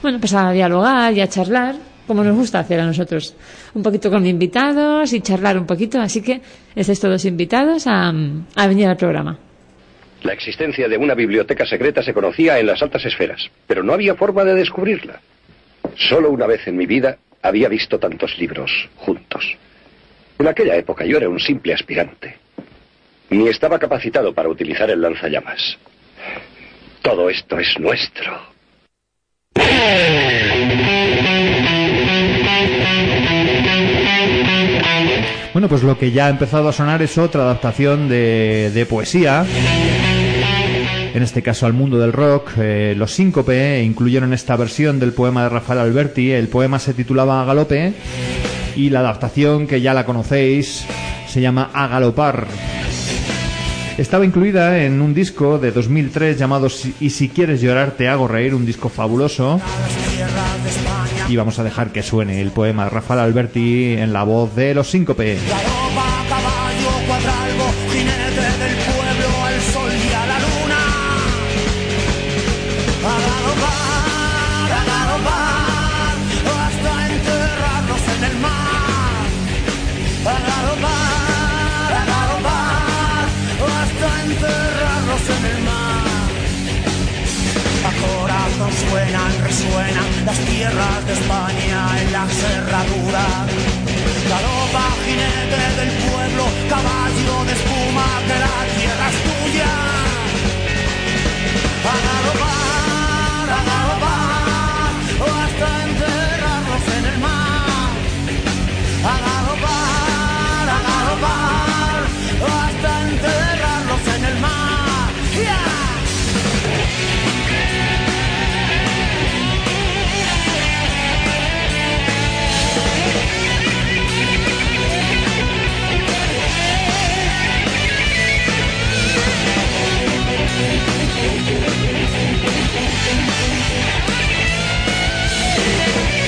bueno, pues a dialogar y a charlar, como nos gusta hacer a nosotros. Un poquito con invitados y charlar un poquito, así que estáis todos invitados a, a venir al programa. La existencia de una biblioteca secreta se conocía en las altas esferas, pero no había forma de descubrirla. Solo una vez en mi vida había visto tantos libros juntos. En aquella época yo era un simple aspirante. Ni estaba capacitado para utilizar el lanzallamas. Todo esto es nuestro. Bueno, pues lo que ya ha empezado a sonar es otra adaptación de, de poesía. En este caso al mundo del rock, eh, los Síncope incluyeron esta versión del poema de Rafael Alberti. El poema se titulaba A Galope y la adaptación, que ya la conocéis, se llama A Galopar. Estaba incluida en un disco de 2003 llamado Y si quieres llorar te hago reír, un disco fabuloso. Y vamos a dejar que suene el poema de Rafael Alberti en la voz de los Síncope. Resuenan las tierras de España en la cerradura. Galopa, jinete del pueblo, caballo de espuma, que la tierra es tuya. A galopar, a galopar, hasta enterrarlos en el mar. A galopar, a galopar, hasta Thank you.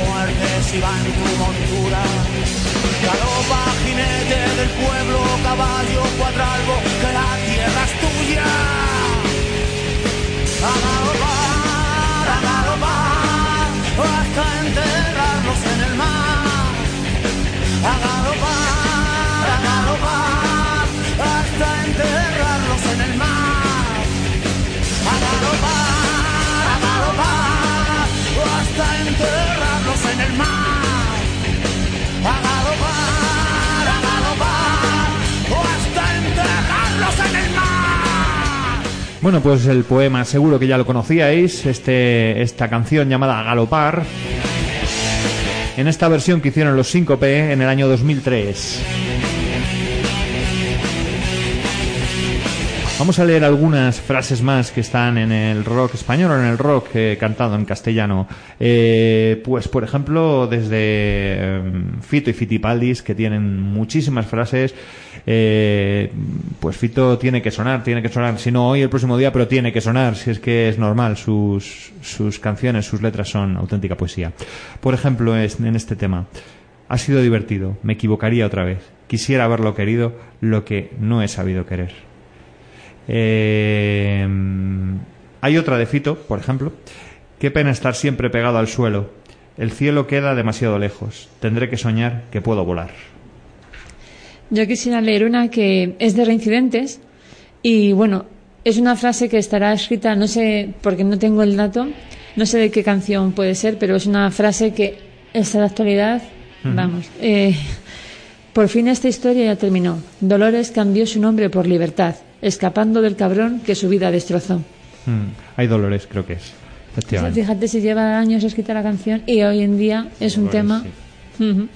Nadie la muerte si va en tu montura. Galopa, jinete del pueblo, caballo, cuadralgo, que la tierra es tuya. A galopar, a galopar, hasta enterrarlos en el mar. A galopar, a galopar, hasta el mar. A galopar, a galopar, o hasta enterrarlos en el mar. Bueno, pues el poema seguro que ya lo conocíais, este, esta canción llamada Galopar, en esta versión que hicieron los 5P en el año 2003. Vamos a leer algunas frases más que están en el rock español o en el rock eh, cantado en castellano. Eh, pues, por ejemplo, desde eh, Fito y Fitipaldis, que tienen muchísimas frases. eh, pues Fito tiene que sonar, tiene que sonar. Si no hoy, el próximo día, pero tiene que sonar. Si es que es normal. Sus, sus canciones, sus letras son auténtica poesía. Por ejemplo, en este tema. Ha sido divertido. Me equivocaría otra vez. Quisiera haberlo querido, lo que no he sabido querer. Eh, hay otra de Fito, por ejemplo. Qué pena estar siempre pegado al suelo. El cielo queda demasiado lejos. Tendré que soñar que puedo volar. Yo quisiera leer una que es de reincidentes y bueno, es una frase que estará escrita, no sé, porque no tengo el dato, no sé de qué canción puede ser, pero es una frase que está de actualidad. Vamos. eh, por fin esta historia ya terminó. Dolores cambió su nombre por libertad, escapando del cabrón que su vida destrozó. Hmm, Hay dolores, creo que es. Efectivamente. Fíjate si lleva años escrita la canción y hoy en día es un Dolores, tema, sí. ujú,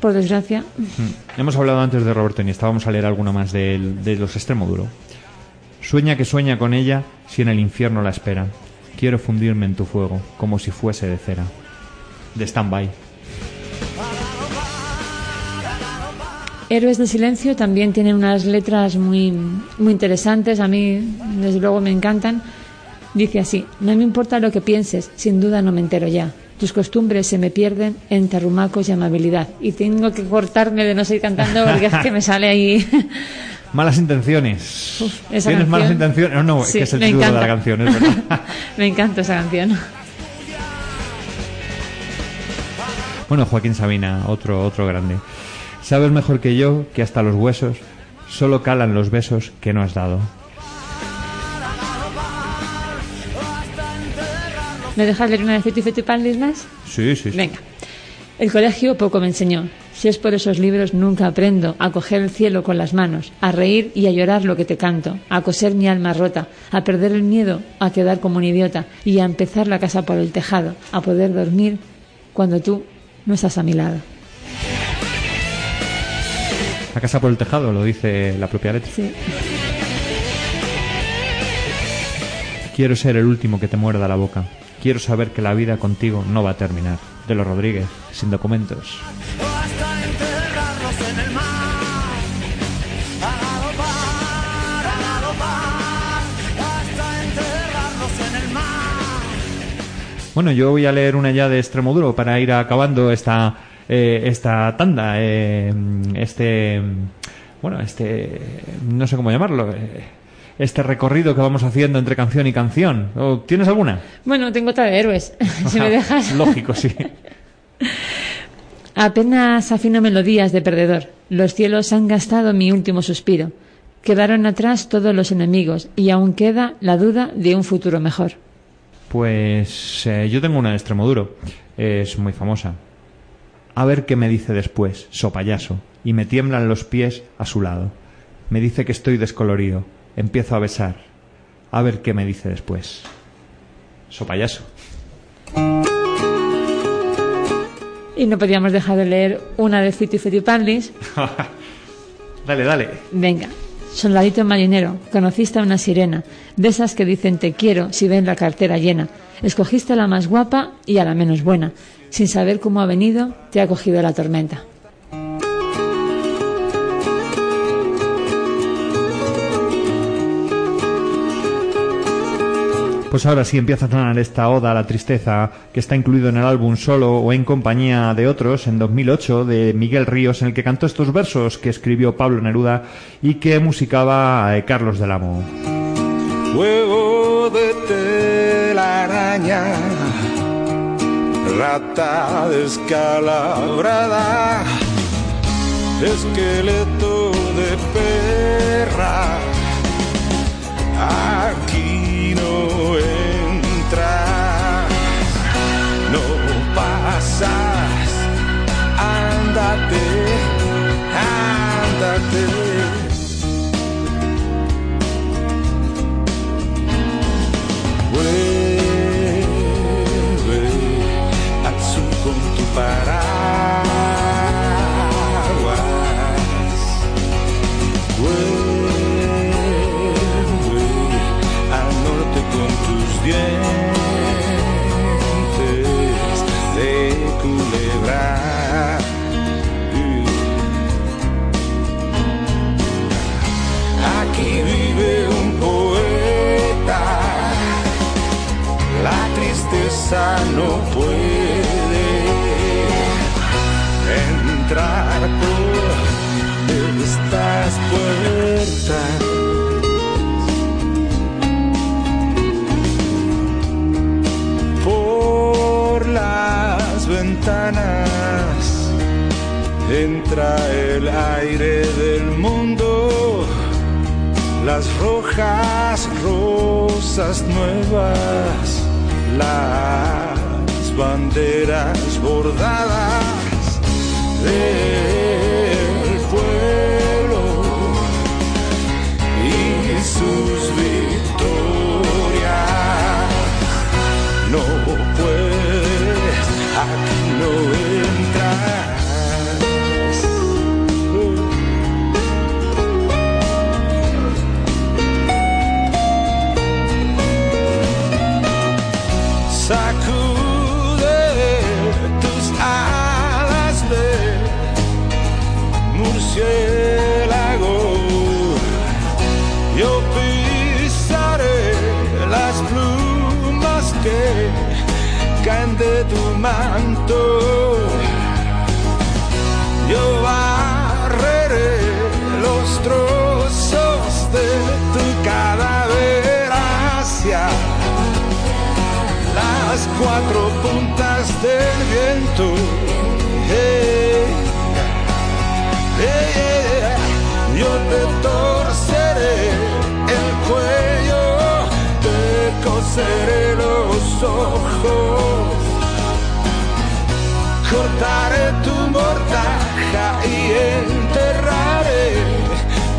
por desgracia, Hmm. Hemos hablado antes de Roberto Iniesta. Vamos a leer alguno más de, de los extremo duro. Sueña que sueña con ella si en el infierno la espera. Quiero fundirme en tu fuego, como si fuese de cera. De stand-by. Héroes de Silencio también tienen unas letras muy, muy interesantes, a mí desde luego me encantan. Dice así, no me importa lo que pienses, sin duda no me entero ya. Tus costumbres se me pierden entre arrumacos y amabilidad. Y tengo que cortarme de no seguir cantando porque es que me sale ahí. Malas intenciones. Uf, ¿Tienes canción. malas intenciones? No, no, Sí, que es el título de la canción, es verdad. me encanta esa canción. Bueno, Joaquín Sabina, otro, otro grande. Sabes mejor que yo que hasta los huesos solo calan los besos que no has dado. ¿Me dejas leer una de más? Sí, sí, sí. Venga. El colegio poco me enseñó. Si es por esos libros, nunca aprendo a coger el cielo con las manos, a reír y a llorar lo que te canto, a coser mi alma rota, a perder el miedo, a quedar como un idiota y a empezar la casa por el tejado, a poder dormir cuando tú no estás a mi lado. La casa por el tejado, lo dice la propia letra. Sí. Quiero ser el último que te muerda la boca. Quiero saber que la vida contigo no va a terminar. De los Rodríguez, sin documentos. Bueno, yo voy a leer una ya de extremo duro para ir acabando esta eh, esta tanda, eh, este bueno, este no sé cómo llamarlo, eh, este recorrido que vamos haciendo entre canción y canción. ¿O ¿Tienes alguna? Bueno, tengo otra de héroes, si me dejas. Lógico, sí. Apenas afino melodías de perdedor. Los cielos han gastado mi último suspiro. Quedaron atrás todos los enemigos y aún queda la duda de un futuro mejor. Pues eh, yo tengo una de extremo duro. Es muy famosa. A ver qué me dice después, so payaso, y me tiemblan los pies a su lado. Me dice que estoy descolorido. Empiezo a besar. A ver qué me dice después. So payaso. Y no podíamos dejar de leer una de Fito y Fitipaldis. dale, dale. Venga, soldadito marinero, conociste a una sirena, de esas que dicen te quiero si ven la cartera llena. Escogiste a la más guapa y a la menos buena. Sin saber cómo ha venido, te ha cogido la tormenta. Pues ahora sí empieza a sonar esta oda a la tristeza que está incluido en el álbum solo o en compañía de otros en 2008 de Miguel Ríos en el que cantó estos versos que escribió Pablo Neruda y que musicaba eh, Carlos del Amo. Huevo de telaraña, rata descalabrada, esqueleto de perra. Aquí no entras, no pasas, ándate, ándate. no puede entrar por estas puertas. Por las ventanas entra el aire del mundo las rojas rosas nuevas las banderas bordadas del tu manto. Yo barreré los trozos de tu cadáver hacia las cuatro puntas del viento. Yo te torceré el cuello, te coseré los ojos, cortaré tu mortaja y enterraré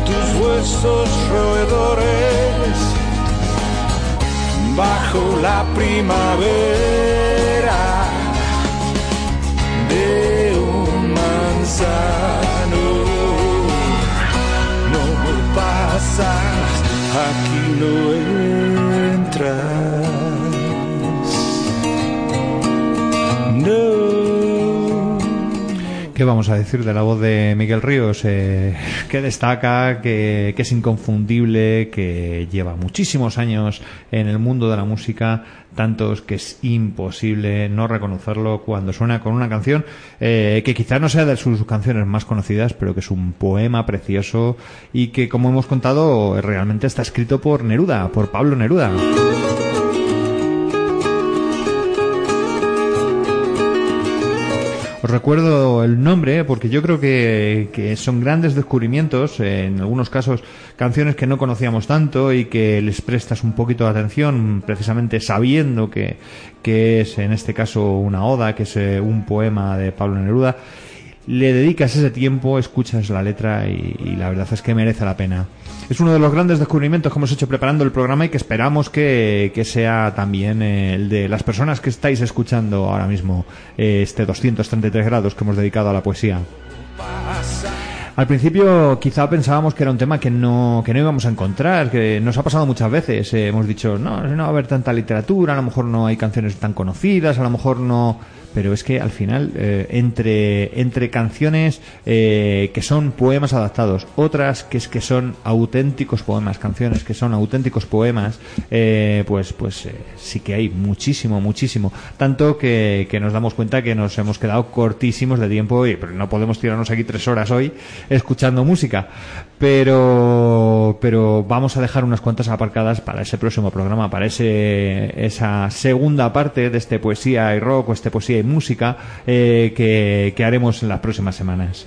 tus huesos roedores bajo la primavera de un manzano. No pasas, aquí no entras. ¿Qué vamos a decir de la voz de Miguel Ríos? Eh, que destaca, que, es inconfundible, que lleva muchísimos años en el mundo de la música, tantos que es imposible no reconocerlo cuando suena con una canción eh, que quizá no sea de sus canciones más conocidas, pero que es un poema precioso y que, como hemos contado, realmente está escrito por Neruda, por Pablo Neruda. Os recuerdo el nombre porque yo creo que, que son grandes descubrimientos, eh, en algunos casos canciones que no conocíamos tanto y que les prestas un poquito de atención precisamente sabiendo que, que es en este caso una oda, que es eh, un poema de Pablo Neruda. Le dedicas ese tiempo, escuchas la letra y, y la verdad es que merece la pena. Es uno de los grandes descubrimientos que hemos hecho preparando el programa y que esperamos que, que sea también eh, el de las personas que estáis escuchando ahora mismo eh, este 233 grados que hemos dedicado a la poesía. Al principio quizá pensábamos que era un tema que no, que no íbamos a encontrar, que nos ha pasado muchas veces. Eh, hemos dicho, no, no va a haber tanta literatura, a lo mejor no hay canciones tan conocidas, a lo mejor no... Pero es que al final, eh, entre, entre canciones eh, que son poemas adaptados, otras que es que son auténticos poemas, canciones que son auténticos poemas, eh, pues, pues eh, sí que hay muchísimo, muchísimo. Tanto que, que nos damos cuenta que nos hemos quedado cortísimos de tiempo y pero no podemos tirarnos aquí tres horas hoy escuchando música. Pero, pero vamos a dejar unas cuantas aparcadas para ese próximo programa, para ese, esa segunda parte de este poesía y rock o este poesía y música eh, que, haremos en las próximas semanas.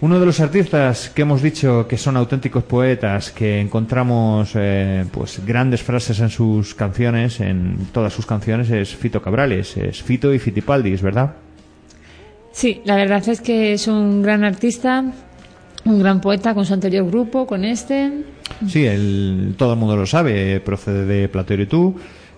Uno de los artistas que hemos dicho que son auténticos poetas, que encontramos eh, pues grandes frases en sus canciones, en todas sus canciones, es Fito Cabrales, es Fito y Fitipaldis, ¿verdad? Sí, la verdad es que es un gran artista, un gran poeta con su anterior grupo, con este. Sí, el, todo el mundo lo sabe, procede de Platero y tú.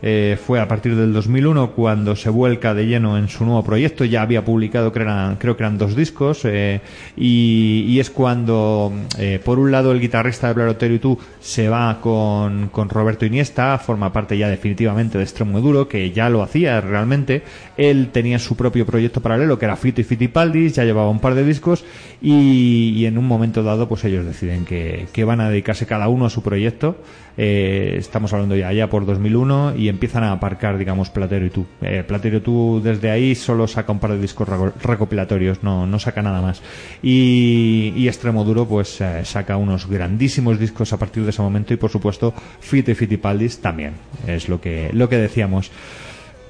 Eh, fue a partir del 2001 cuando se vuelca de lleno en su nuevo proyecto. Ya había publicado, creo, eran, creo que eran dos discos. eh, y, es cuando, eh, por un lado, el guitarrista de Platero y tú se va con, con Roberto Iniesta, forma parte ya definitivamente de Extremo Duro, que ya lo hacía realmente. Él tenía su propio proyecto paralelo, que era Fito y Fitipaldis, ya llevaba un par de discos. Y, y en un momento dado, pues ellos deciden que, que van a dedicarse cada uno a su proyecto. Eh, estamos hablando ya, ya por 2001 y empiezan a aparcar, digamos, Platero y tú. Eh, Platero y tú desde ahí solo saca un par de discos reco- recopilatorios, no, no saca nada más. Y, y Extremo Duro, pues eh, saca unos grandísimos discos a partir de ese momento y, por supuesto, Fito y Fitipaldis también, es lo que, lo que decíamos.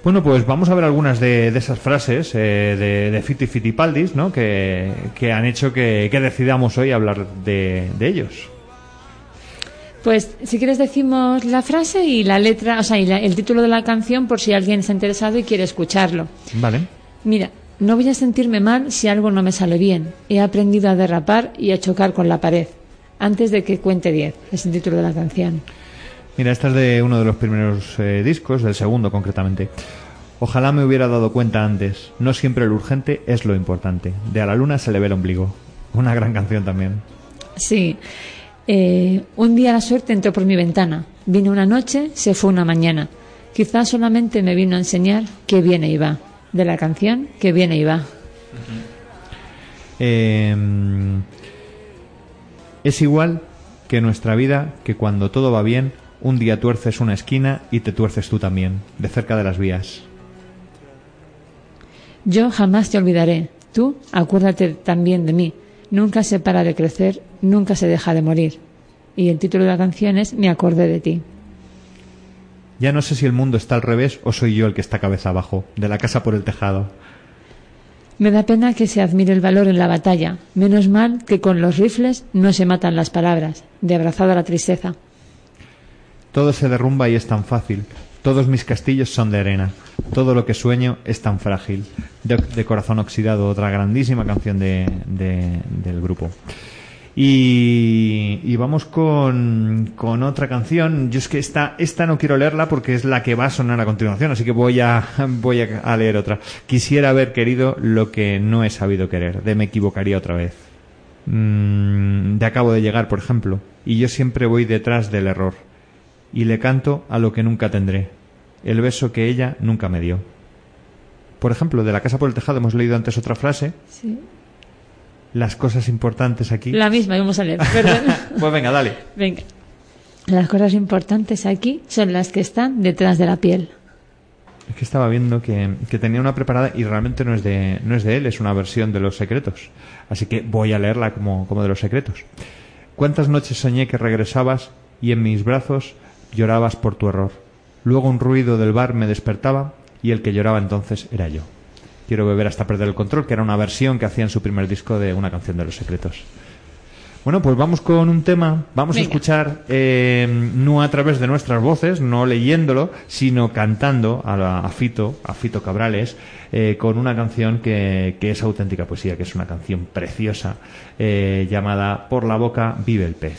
Bueno, pues vamos a ver algunas de, de esas frases eh, de, de Fiti Fitipaldis, ¿no? Que, que han hecho que, decidamos hoy hablar de ellos. Pues si quieres decimos la frase y la letra, o sea, y la- el título de la canción por si alguien está interesado y quiere escucharlo. Vale. Mira, no voy a sentirme mal si algo no me sale bien. He aprendido a derrapar y a chocar con la pared. Antes de que cuente 10, es el título de la canción. Mira, esta es de uno de los primeros eh, discos, del segundo concretamente. Ojalá me hubiera dado cuenta antes. No siempre lo urgente es lo importante. De a la luna se le ve el ombligo. Una gran canción también. Sí. Eh, un día la suerte entró por mi ventana. Vino una noche, se fue una mañana. Quizás solamente me vino a enseñar que viene y va. De la canción que viene y va. Eh, es igual que nuestra vida, que cuando todo va bien, un día tuerces una esquina y te tuerces tú también, de cerca de las vías. Yo jamás te olvidaré. Tú, acuérdate también de mí. Nunca se para de crecer, nunca se deja de morir. Y el título de la canción es Me acordé de ti. Ya no sé si el mundo está al revés o soy yo el que está cabeza abajo, de la casa por el tejado. Me da pena que se admire el valor en la batalla. Menos mal que con los rifles no se matan las palabras. De abrazada a la tristeza. Todo se derrumba y es tan fácil. Todos mis castillos son de arena. Todo lo que sueño es tan frágil. De, de Corazón Oxidado, otra grandísima canción de, de- del grupo. Y, vamos con, con otra canción. Yo es que esta, esta no quiero leerla porque es la que va a sonar a continuación, así que voy a, voy a leer otra. Quisiera haber querido lo que no he sabido querer, de me equivocaría otra vez. Mm, de acabo de llegar, por ejemplo, y yo siempre voy detrás del error y le canto a lo que nunca tendré, el beso que ella nunca me dio. Por ejemplo, de la casa por el tejado hemos leído antes otra frase, Sí. las cosas importantes aquí. La misma, vamos a leer. Perdón. Pues venga, dale. Venga. Las cosas importantes aquí son las que están detrás de la piel. Es que estaba viendo que, que tenía una preparada y realmente no es de, no es de él, es una versión de Los Secretos. Así que voy a leerla como, como de Los Secretos. ¿Cuántas noches soñé que regresabas y en mis brazos llorabas por tu error? Luego un ruido del bar me despertaba y el que lloraba entonces era yo. Quiero beber hasta perder el control, que era una versión que hacía en su primer disco de una canción de Los Secretos. Bueno, pues vamos con un tema. Vamos Venga. a escuchar eh, no a través de nuestras voces, no leyéndolo, sino cantando a, la- a Fito, a Fito Cabrales, eh, con una canción que, que es auténtica poesía, que es una canción preciosa, eh, llamada Por la boca vive el pez.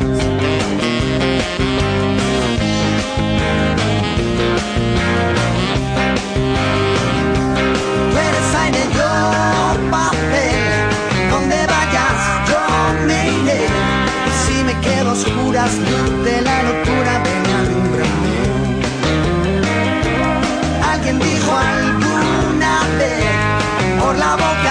Oscuras de la locura, ven a alumbrarme. Alguien dijo alguna vez, por la boca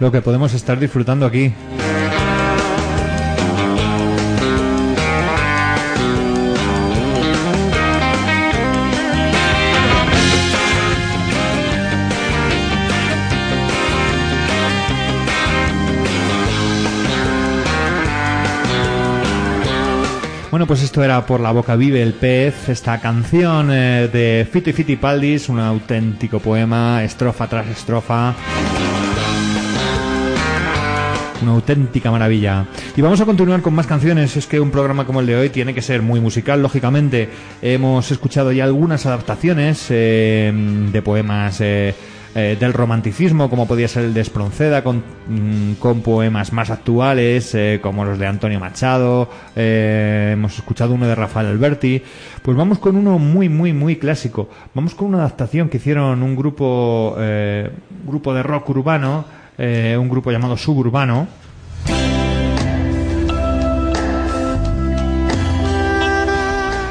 Lo que podemos estar disfrutando aquí. Bueno, pues esto era Por la boca vive el pez, esta canción eh, de Fito y Fitipaldis, un auténtico poema, estrofa tras estrofa. Una auténtica maravilla. Y vamos a continuar con más canciones. Es que un programa como el de hoy tiene que ser muy musical, lógicamente. Hemos escuchado ya algunas adaptaciones eh, de poemas eh, eh, del romanticismo, como podía ser el de Espronceda, con, mm, con poemas más actuales, eh, como los de Antonio Machado. eh, hemos escuchado uno de Rafael Alberti. Pues vamos con uno muy, muy, muy clásico. Vamos con una adaptación que hicieron un grupo, grupo de rock urbano, eh, un grupo llamado Suburbano.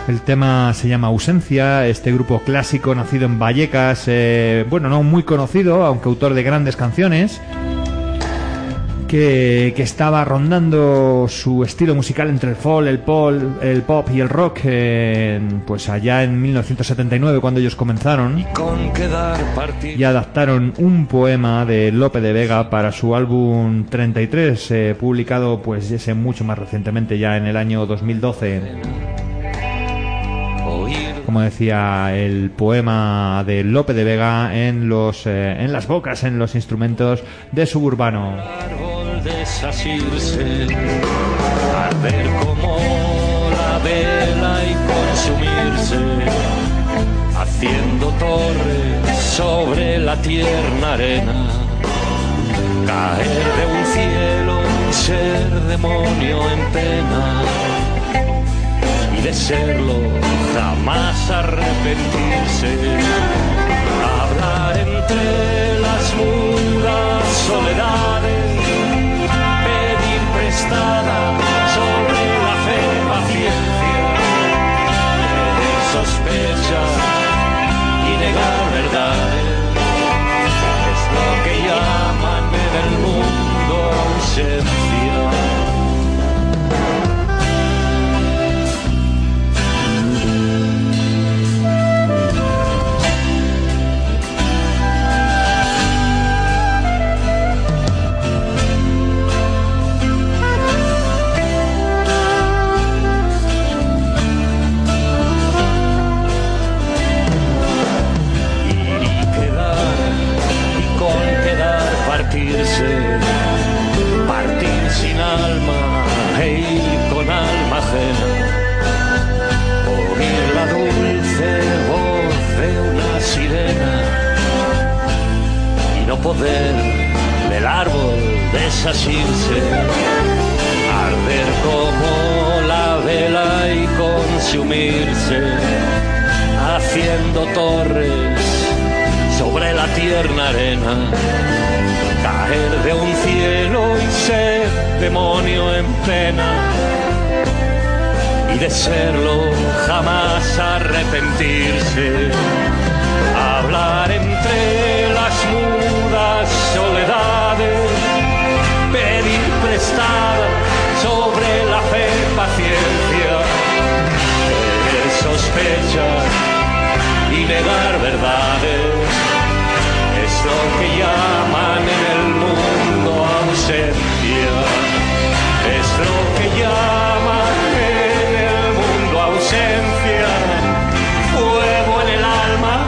El tema se llama Ausencia, este grupo clásico nacido en Vallecas, eh, bueno, no muy conocido, aunque autor de grandes canciones, que, que estaba rondando su estilo musical entre el folk, el pop, el pop y el rock, eh, pues allá en 1979 cuando ellos comenzaron y adaptaron un poema de Lope de Vega para su álbum 33, eh, publicado pues ese mucho más recientemente, ya en el año 2012. Oír Como decía el poema de Lope de Vega en los eh, en las bocas, en los instrumentos de suburbano. Desasirse, arder como la vela y consumirse, haciendo torres sobre la tierna arena, caer de un cielo, un ser demonio en pena, y de serlo jamás arrepentirse, hablar entre las mudas soledades prestada sobre la fe paciencia, tener sospechas y negar verdades, es lo que llaman en el mundo ausencia. Partir sin alma e ir con alma ajena, oír la dulce voz de una sirena. Y no poder del árbol desasirse, arder como la vela y consumirse. Haciendo torres sobre la tierna arena, caer de un cielo y ser demonio en pena. Y de serlo jamás arrepentirse, hablar entre las mudas soledades, pedir prestada sobre la fe paciencia, tener sospechas y negar verdades, es lo que llaman es lo que llaman en el mundo ausencia. Fuego en el alma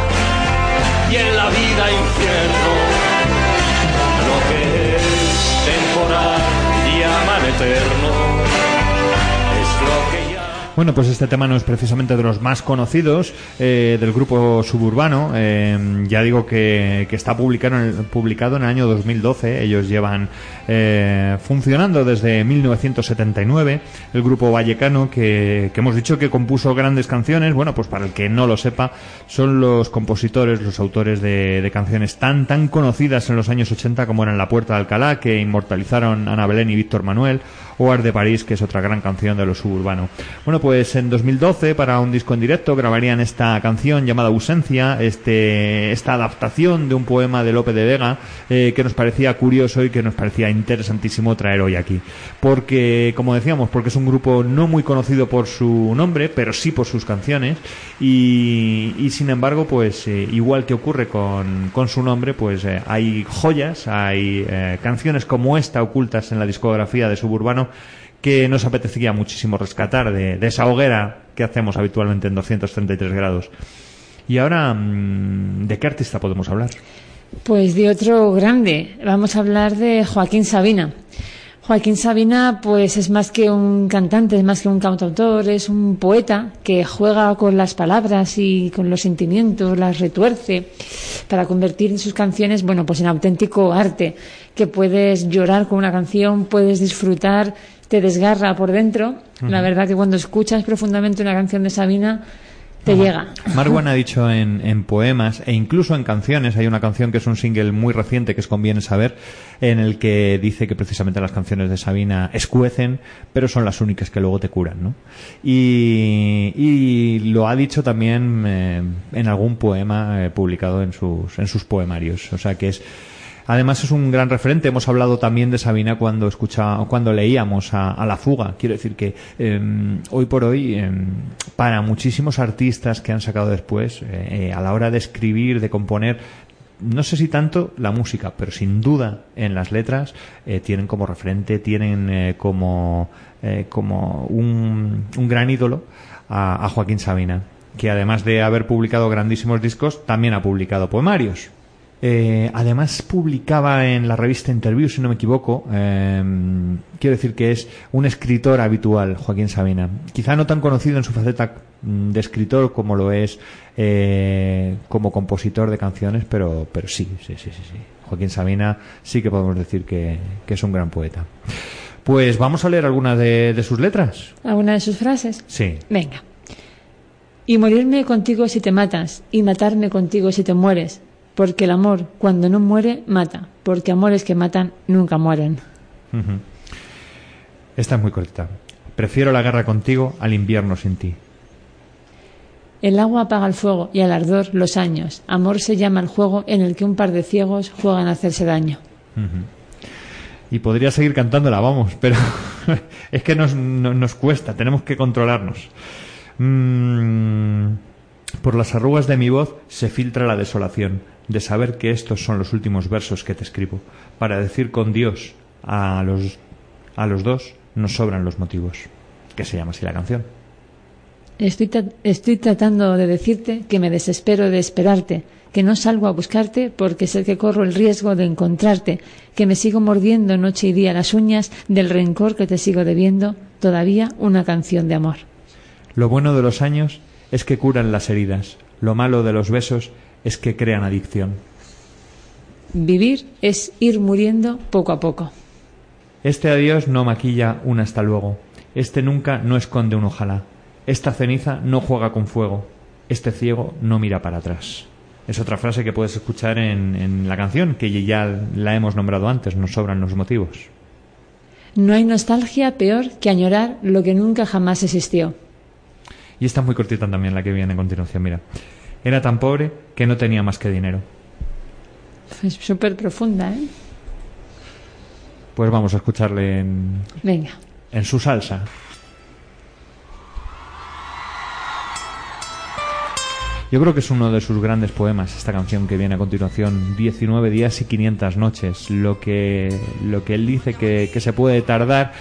y en la vida infierno. Lo que es temporal llaman eterno. Bueno, pues este tema no es precisamente de los más conocidos eh, del grupo suburbano. Eh, ya digo que, está publicado en, el, publicado en el año 2012. Ellos llevan eh, funcionando desde 1979. El grupo vallecano que, hemos dicho que compuso grandes canciones. Bueno, pues para el que no lo sepa, son los compositores, los autores de, de canciones tan, tan conocidas en los años 80 como eran La Puerta de Alcalá, que inmortalizaron Ana Belén y Víctor Manuel, o Art de París, que es otra gran canción de los suburbano. Bueno, pues en 2012, para un disco en directo, grabarían esta canción llamada Ausencia, este, esta adaptación de un poema de Lope de Vega, eh, que nos parecía curioso y que nos parecía interesantísimo traer hoy aquí. Porque, como decíamos, porque es un grupo no muy conocido por su nombre, pero sí por sus canciones, y, sin embargo, pues eh, igual que ocurre con, con su nombre, pues eh, hay joyas, hay canciones como esta ocultas en la discografía de Suburbano que nos apetecía muchísimo rescatar de, de esa hoguera que hacemos habitualmente en 233 grados. Y ahora, mm, ¿de qué artista podemos hablar? Pues de otro grande. Vamos a hablar de Joaquín Sabina. Joaquín Sabina, pues es más que un cantante, es más que un cantautor, es un poeta que juega con las palabras y con los sentimientos, las retuerce para convertir en sus canciones, bueno, pues en auténtico arte, que puedes llorar con una canción, puedes disfrutar, te desgarra por dentro. La verdad que cuando escuchas profundamente una canción de Sabina, te llega. Marwan ha dicho en, en poemas e incluso en canciones, hay una canción que es un single muy reciente que es Conviene Saber, en el que dice que precisamente las canciones de Sabina escuecen, pero son las únicas que luego te curan, ¿no? Y, y lo ha dicho también eh, en algún poema eh, publicado en sus, en sus poemarios, o sea que es Además es un gran referente. Hemos hablado también de Sabina cuando escucha, cuando leíamos a, La Fuga. Quiero decir que eh, hoy por hoy, eh, para muchísimos artistas que han sacado después, eh, a la hora de escribir, de componer, no sé si tanto la música, pero sin duda en las letras eh, tienen como referente, tienen eh, como, eh, como un, gran ídolo a Joaquín Sabina, que además de haber publicado grandísimos discos, también ha publicado poemarios. Eh, además publicaba en la revista Interview, si no me equivoco. eh, quiero decir que es un escritor habitual, Joaquín Sabina. Quizá no tan conocido en su faceta mm, de escritor como lo es eh, como compositor de canciones, pero, pero sí, sí, sí, sí, sí. Joaquín Sabina sí que podemos decir que, que es un gran poeta. Pues vamos a leer algunas de, de sus letras. ¿Alguna de sus frases? Sí. Venga. Y morirme contigo si te matas, y matarme contigo si te mueres, porque el amor, cuando no muere, mata, porque amores que matan nunca mueren. Esta es muy cortita. Prefiero la guerra contigo al invierno sin ti. El agua apaga el fuego y al ardor los años. Amor se llama el juego en el que un par de ciegos juegan a hacerse daño. Y podría seguir cantándola, vamos, pero es que nos, no- nos cuesta, tenemos que controlarnos. Mm, por las arrugas de mi voz se filtra la desolación de saber que estos son los últimos versos que te escribo, para decir con Dios a los, a los dos nos sobran los motivos. Que se llama así la canción. Estoy, tra- estoy tratando de decirte que me desespero de esperarte, que no salgo a buscarte porque sé que corro el riesgo de encontrarte, que me sigo mordiendo noche y día las uñas del rencor que te sigo debiendo, todavía una canción de amor. Lo bueno de los años es que curan las heridas, lo malo de los besos es que crean adicción. Vivir es ir muriendo poco a poco. Este adiós no maquilla un hasta luego. Este nunca no esconde un ojalá. Esta ceniza no juega con fuego. Este ciego no mira para atrás. Es otra frase que puedes escuchar en, en la canción, que ya la hemos nombrado antes, nos sobran los motivos. No hay nostalgia peor que añorar lo que nunca jamás existió. Y esta es muy cortita también, la que viene a continuación, mira. Era tan pobre que no tenía más que dinero. Es súper profunda, ¿eh? Pues vamos a escucharle en, Venga. en su salsa. Yo creo que es uno de sus grandes poemas, esta canción que viene a continuación, 19 días y 500 noches, lo que, lo que él dice que, que se puede tardar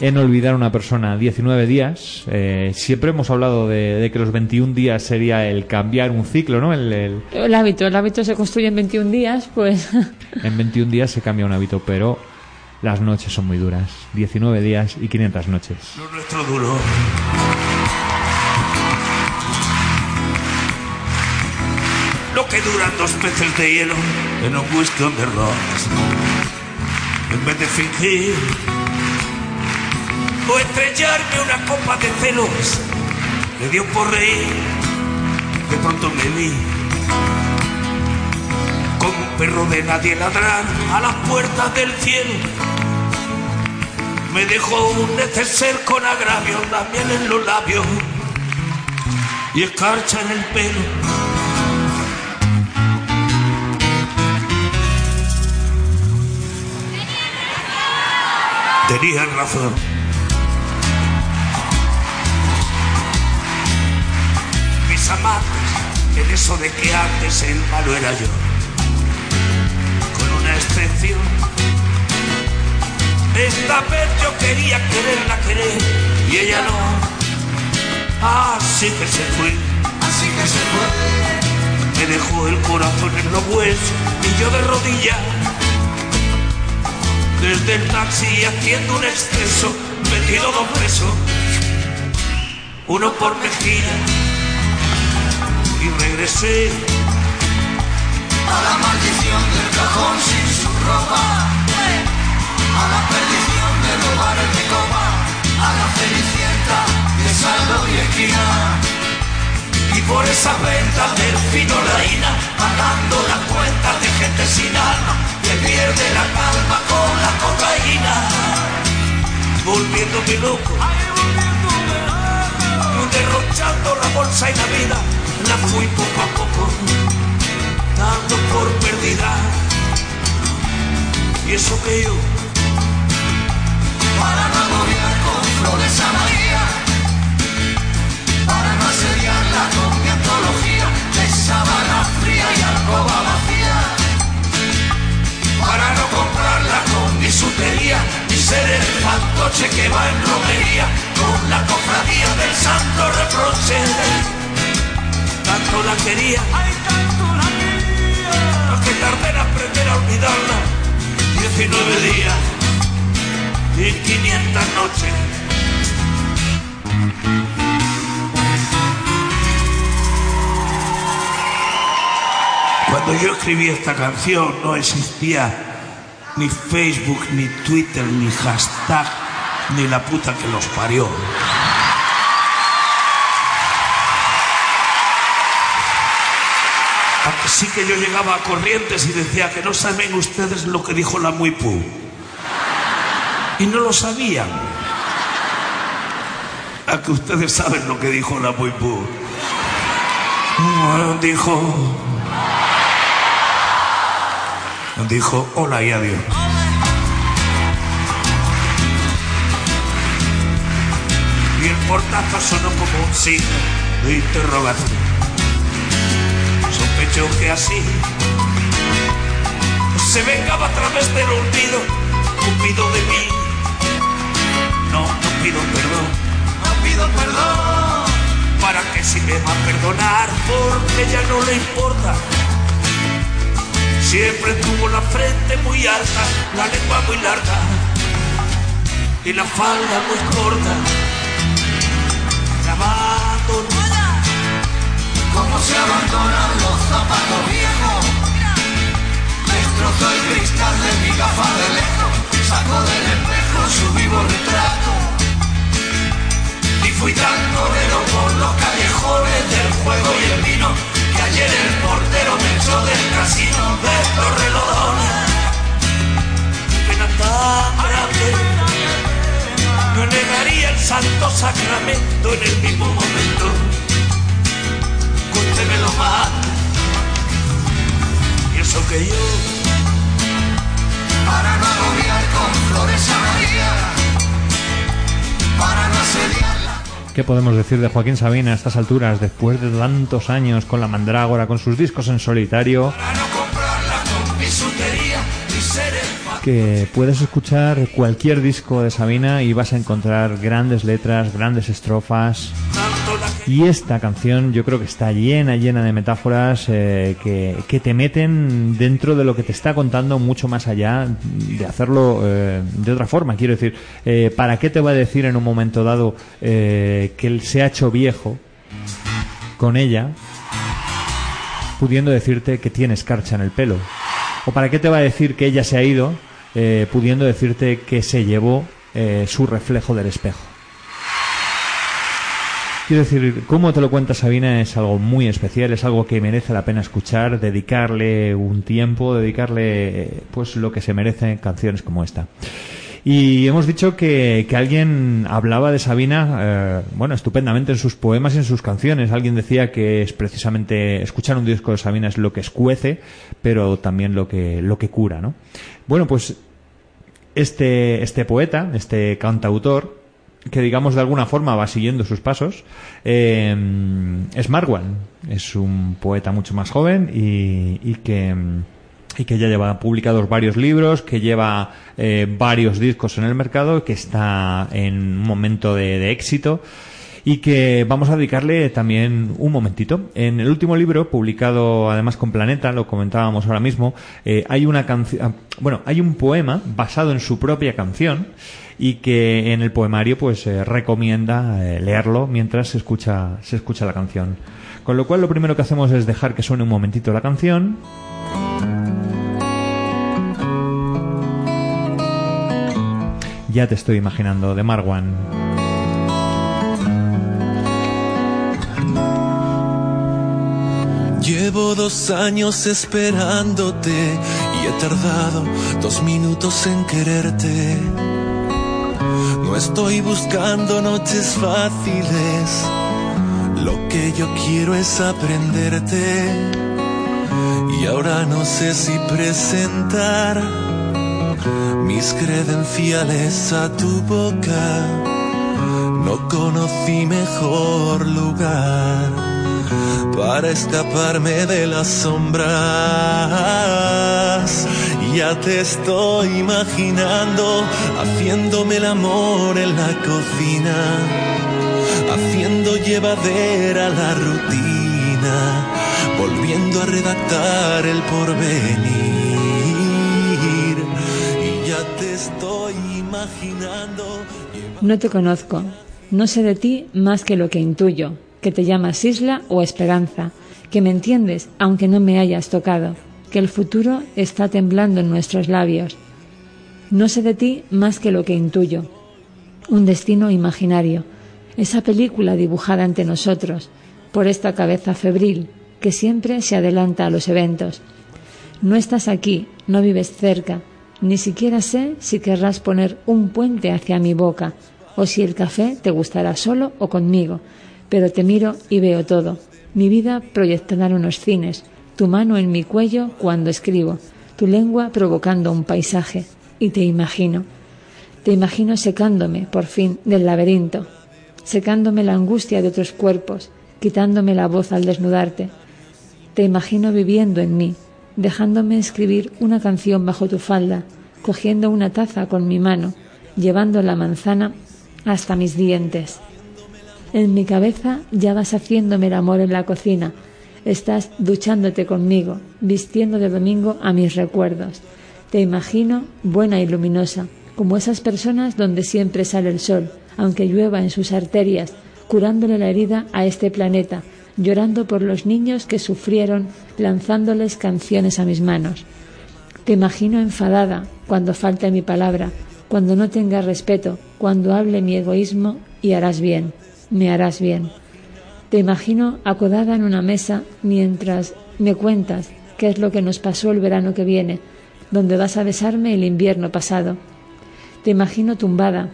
en olvidar a una persona 19 días. Eh, siempre hemos hablado de, de, que los 21 días sería el cambiar un ciclo, ¿no? El, el... el, hábito, el hábito se construye en 21 días, pues... en 21 días se cambia un hábito, pero las noches son muy duras. 19 días y 500 noches. Lo nuestro duro. Lo que duran dos peces de hielo en un whisky de rock. En vez de fingir o estrellarme una copa de celos, me dio por reír. De pronto me vi como un perro de nadie ladrar a las puertas del cielo. Me dejó un neceser con agravio, la miel en los labios y escarcha en el pelo. Tenían razón. En eso de que antes el malo era yo, con una excepción. Esta vez yo quería quererla querer y ella no. Así que se fue, así que se fue. Me dejó el corazón en los huesos y yo de rodillas. Desde el taxi haciendo un exceso, metido dos besos, uno por mejilla. Y regresé. A la maldición del cajón sin su ropa, a la perdición de los bares de copa, a la cenicienta de saldo y esquina. y por esas ventas del fino laína, pagando las cuentas de gente sin alma, que pierde la calma con la cocaína, volviéndome loco, derrochando la bolsa y la vida, la fui poco a poco, dando por perdida, y eso que yo, para no agobiar con flores a María, para no asediarla con mi antología de sábana fría y alcoba vacía, para no comprarla con bisutería, ni ser el fantoche que va en romería, con la cofradía del santo reproche. Tanto la quería, no que tardé en aprender a olvidarla, 19 días y 500 noches. Cuando yo escribí esta canción no existía ni Facebook, ni Twitter, ni hashtag, ni la puta que los parió. Así que yo llegaba a Corrientes y decía que no saben ustedes lo que dijo la Muipú. Y no lo sabían. A que ustedes saben lo que dijo la Muipú. Bueno, dijo. Dijo hola y adiós. Y el portazo sonó como un signo de interrogación. Sospecho que así se vengaba a través del olvido, Cupido de mí. No, no pido perdón, no pido perdón, para que si me va a perdonar, porque ya no le importa. Siempre tuvo la frente muy alta, la lengua muy larga y la falda muy corta. La como se abandonan los zapatos viejos. Destrozó el cristal de mi gafa de lejos, sacó del espejo su vivo retrato. Y fui tan torero por los callejones del juego y el vino, que ayer el portero me echó del casino de Torrelodones. Pena tan grande, no negaría el santo sacramento en el mismo momento. Cuéntemelo más. Y eso que yo, para no agobiar con flores a María, para no asediarla. ¿Qué podemos decir de Joaquín Sabina a estas alturas, después de tantos años con la Mandrágora, con sus discos en solitario? para no comprarla con bisutería ni ser el fa- Que puedes escuchar cualquier disco de Sabina y vas a encontrar grandes letras, grandes estrofas. Y esta canción yo creo que está llena, llena de metáforas eh, que, te meten dentro de lo que te está contando mucho más allá de hacerlo eh, de otra forma. Quiero decir, eh, ¿para qué te va a decir en un momento dado que él se ha hecho viejo con ella pudiendo decirte que tienes escarcha en el pelo? ¿O para qué te va a decir que ella se ha ido, pudiendo decirte que se llevó su reflejo del espejo? Quiero decir, cómo te lo cuenta Sabina es algo muy especial, es algo que merece la pena escuchar, dedicarle un tiempo, dedicarle eh, pues lo que se merece en canciones como esta. Y hemos dicho que, que alguien hablaba de Sabina, eh, bueno, estupendamente en sus poemas y en sus canciones. Alguien decía que es precisamente escuchar un disco de Sabina es lo que escuece, pero también lo que, lo que cura, ¿no? Bueno, pues este, este poeta, este cantautor, que digamos de alguna forma va siguiendo sus pasos, eh, es Marwan. Es un poeta mucho más joven y, que y que ya lleva publicados varios libros, que lleva eh, varios discos en el mercado, que está en un momento de, de éxito y que vamos a dedicarle también un momentito. En el último libro, publicado además con Planeta, lo comentábamos ahora mismo, eh, hay una canción, bueno, hay un poema basado en su propia canción y que en el poemario pues recomienda eh, leerlo mientras se escucha, se escucha la canción. Con lo cual lo primero que hacemos es dejar que suene un momentito la canción. Ya te estoy imaginando, de Marwan. Llevo dos años esperándote y he tardado dos minutos en quererte. No estoy buscando noches fáciles, lo que yo quiero es aprenderte. Y ahora no sé si presentar mis credenciales a tu boca. No conocí mejor lugar para escaparme de las sombras. Ya te estoy imaginando haciéndome el amor en la cocina, haciendo llevadera la rutina, volviendo a redactar el porvenir. Y ya te estoy imaginando. No te conozco, no sé de ti más que lo que intuyo, que te llamas Isla o Esperanza, que me entiendes aunque no me hayas tocado, que el futuro está temblando en nuestros labios. No sé de ti más que lo que intuyo, un destino imaginario, esa película dibujada ante nosotros por esta cabeza febril que siempre se adelanta a los eventos. No estás aquí, no vives cerca, ni siquiera sé si querrás poner un puente hacia mi boca, o si el café te gustará solo o conmigo, pero te miro y veo todo. Mi vida proyectada en unos cines, tu mano en mi cuello cuando escribo, tu lengua provocando un paisaje, y te imagino. Te imagino secándome, por fin, del laberinto, secándome la angustia de otros cuerpos, quitándome la voz al desnudarte. Te imagino viviendo en mí, dejándome escribir una canción bajo tu falda, cogiendo una taza con mi mano, llevando la manzana hasta mis dientes. En mi cabeza ya vas haciéndome el amor en la cocina. Estás duchándote conmigo, vistiendo de domingo a mis recuerdos. Te imagino buena y luminosa, como esas personas donde siempre sale el sol, aunque llueva en sus arterias, curándole la herida a este planeta, llorando por los niños que sufrieron, lanzándoles canciones a mis manos. Te imagino enfadada cuando falte mi palabra, cuando no tenga respeto, cuando hable mi egoísmo y harás bien me harás bien. Te imagino acodada en una mesa mientras me cuentas qué es lo que nos pasó el verano que viene, donde vas a besarme el invierno pasado. Te imagino tumbada,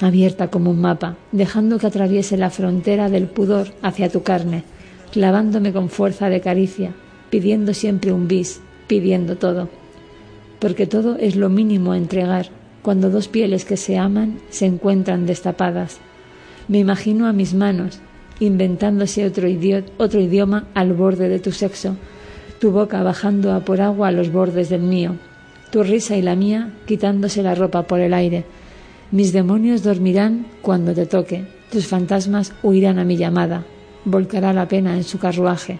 abierta como un mapa, dejando que atraviese la frontera del pudor hacia tu carne, clavándome con fuerza de caricia, pidiendo siempre un bis, pidiendo todo. Porque todo es lo mínimo a entregar cuando dos pieles que se aman se encuentran destapadas me imagino a mis manos, inventándose otro, otro idioma al borde de tu sexo, tu boca bajando a por agua a los bordes del mío, tu risa y la mía quitándose la ropa por el aire. Mis demonios dormirán cuando te toque, tus fantasmas huirán a mi llamada, volcará la pena en su carruaje.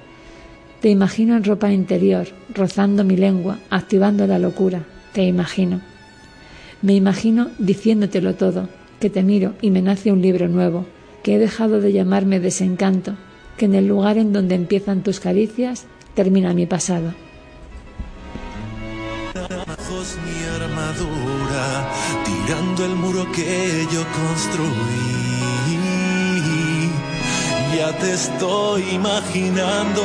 Te imagino en ropa interior, rozando mi lengua, activando la locura, te imagino. Me imagino diciéndotelo todo, que te miro y me nace un libro nuevo, que he dejado de llamarme desencanto, que en el lugar en donde empiezan tus caricias termina mi pasado. Mi armadura, tirando el muro que yo construí. Ya te estoy imaginando,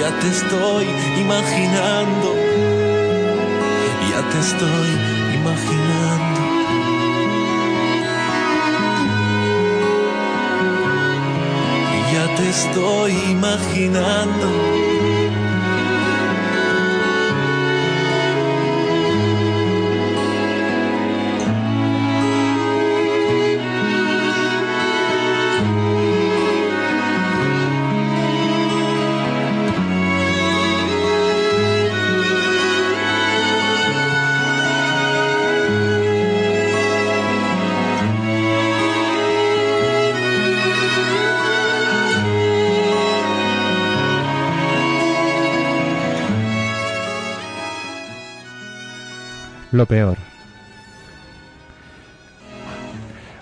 ya te estoy imaginando, ya te estoy te estoy imaginando. Lo peor.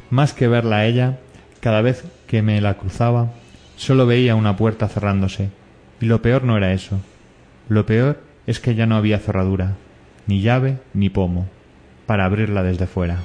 Más que verla a ella, cada vez que me la cruzaba, solo veía una puerta cerrándose. Y lo peor no era eso. Lo peor es que ya no había cerradura, ni llave ni pomo, para abrirla desde fuera.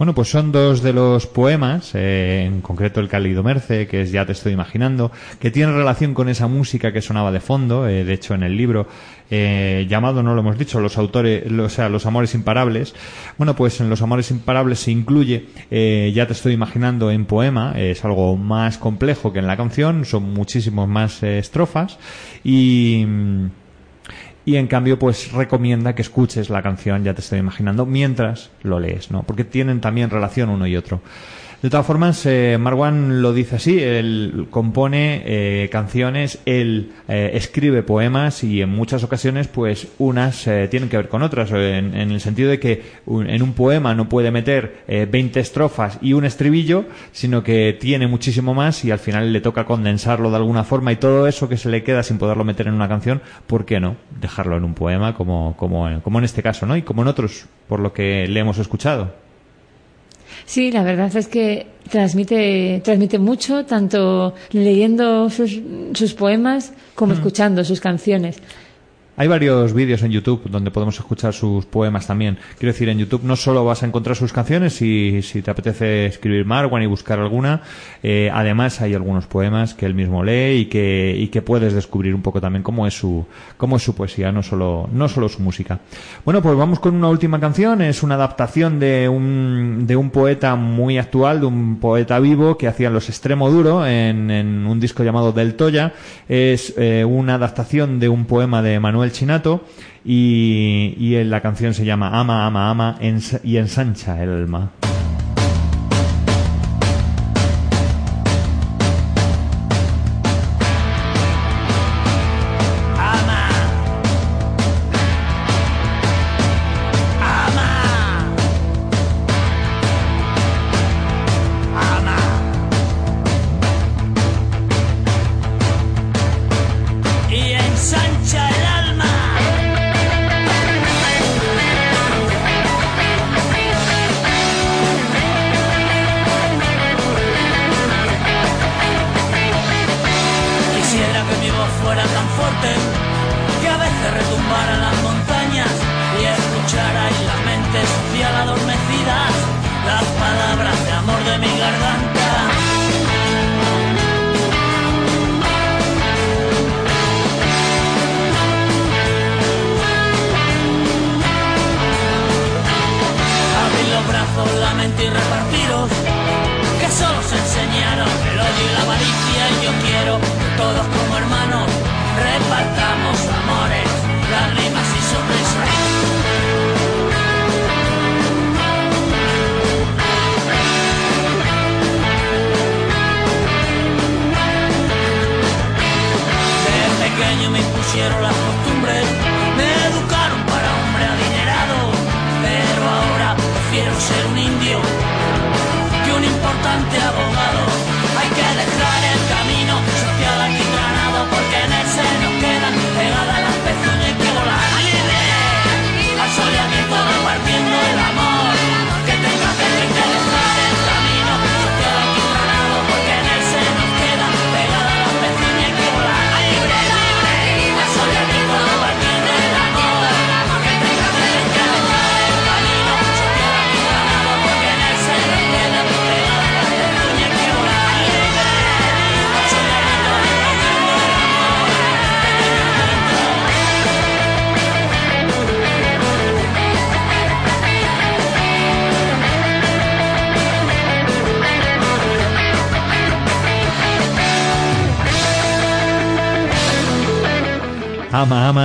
Bueno, pues son dos de los poemas, eh, en concreto el Cálido Merce, que es Ya te estoy imaginando, que tiene relación con esa música que sonaba de fondo, eh, de hecho en el libro eh, llamado, no lo hemos dicho, los autores, o sea, los amores imparables. Bueno, pues en los amores imparables se incluye eh, Ya te estoy imaginando en poema, es algo más complejo que en la canción, son muchísimos más eh, estrofas y y en cambio pues recomienda que escuches la canción, ya te estoy imaginando, mientras lo lees, ¿no? Porque tienen también relación uno y otro. De todas formas, eh, Marwan lo dice así, él compone eh, canciones, él eh, escribe poemas y en muchas ocasiones pues unas eh, tienen que ver con otras, en, el sentido de que en un poema no puede meter eh, 20 estrofas y un estribillo, sino que tiene muchísimo más y al final le toca condensarlo de alguna forma y todo eso que se le queda sin poderlo meter en una canción, ¿por qué no? Dejarlo en un poema como, como, como en este caso, ¿no? Y como en otros, por lo que le hemos escuchado. Sí, la verdad es que transmite, transmite mucho, tanto leyendo sus, sus poemas como escuchando sus canciones. Hay varios vídeos en YouTube donde podemos escuchar sus poemas también. Quiero decir, en YouTube no solo vas a encontrar sus canciones, si, si te apetece escribir Marwan y buscar alguna, eh, además hay algunos poemas que él mismo lee y que, y que puedes descubrir un poco también cómo es su, cómo es su poesía, no solo, su música. Bueno, pues vamos con una última canción, es una adaptación de un, de un poeta muy actual, de un poeta vivo que hacía Los Extremo Duro en, en un disco llamado Del Toya. Es eh, una adaptación de un poema de Manuel Chinato y, y la canción se llama Ama, ama, ama y ensancha el alma.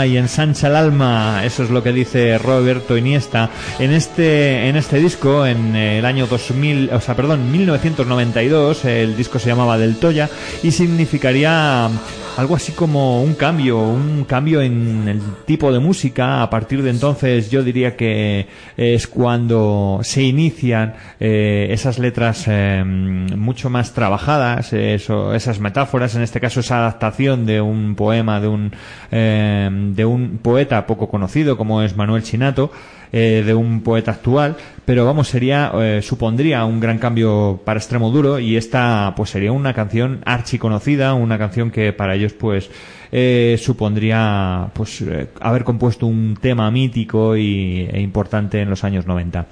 Y ensancha el alma. Eso es lo que dice Roberto Iniesta en este en este disco en el año 2000, o sea, perdón, 1992. El disco se llamaba Del Toya y significaría algo así como un cambio, un cambio en el tipo de música. A partir de entonces yo diría que es cuando se inician eh, esas letras eh, mucho más trabajadas, eso, esas metáforas, en este caso esa adaptación de un poema de un, eh, de un poeta poco conocido como es Manuel Chinato. Eh, de un poeta actual, pero vamos, sería, eh, supondría un gran cambio para Extremo Duro y esta pues sería una canción archiconocida, una canción que para ellos pues eh, supondría pues eh, haber compuesto un tema mítico y, e importante en los años 90.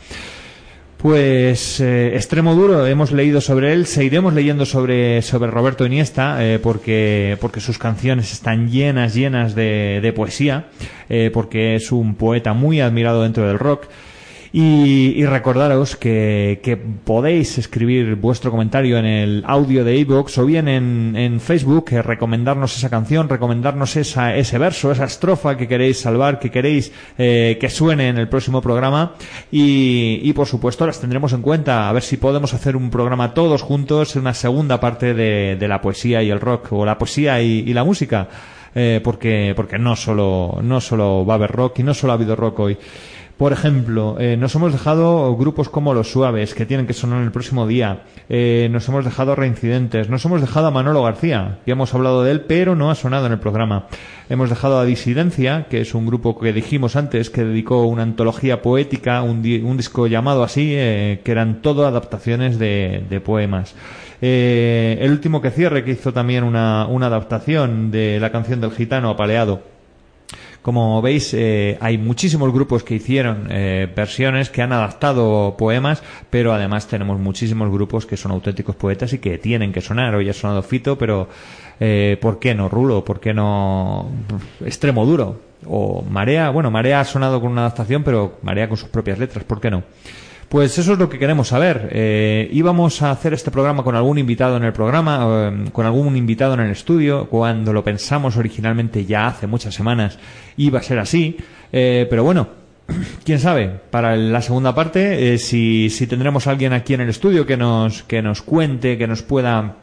Pues eh, extremo duro, hemos leído sobre él, seguiremos leyendo sobre, sobre Roberto Iniesta, eh, porque, porque sus canciones están llenas, llenas de, de poesía, eh, porque es un poeta muy admirado dentro del rock. Y, y recordaros que, que podéis escribir vuestro comentario en el audio de iVoox o bien en, en Facebook, eh, recomendarnos esa canción, recomendarnos esa, ese verso, esa estrofa que queréis salvar, que queréis eh, que suene en el próximo programa. Y, y por supuesto las tendremos en cuenta, a ver si podemos hacer un programa todos juntos, una segunda parte de, de la poesía y el rock, o la poesía y, y la música. Eh, porque, porque no solo, no solo va a haber rock y no solo ha habido rock hoy. Por ejemplo, eh, nos hemos dejado grupos como Los Suaves, que tienen que sonar el próximo día. Eh, nos hemos dejado Reincidentes. Nos hemos dejado a Manolo García, que hemos hablado de él, pero no ha sonado en el programa. Hemos dejado a Disidencia, que es un grupo que dijimos antes, que dedicó una antología poética, un, un disco llamado así, eh, que eran todo adaptaciones de, poemas. El último que cierre, que hizo también una, una adaptación de la canción del gitano apaleado. Como veis, eh, hay muchísimos grupos que hicieron eh, versiones, que han adaptado poemas, pero además tenemos muchísimos grupos que son auténticos poetas y que tienen que sonar. Hoy ha sonado Fito, pero eh, ¿por qué no Rulo? ¿Por qué no Extremo Duro? O Marea, bueno, Marea ha sonado con una adaptación, pero Marea con sus propias letras, ¿por qué no? Pues eso es lo que queremos saber. Eh, íbamos a hacer este programa con algún invitado en el programa, eh, con algún invitado en el estudio. Cuando lo pensamos originalmente ya hace muchas semanas iba a ser así. Eh, pero bueno, quién sabe. Para la segunda parte, eh, si, si tendremos alguien aquí en el estudio que nos, que nos cuente, que nos pueda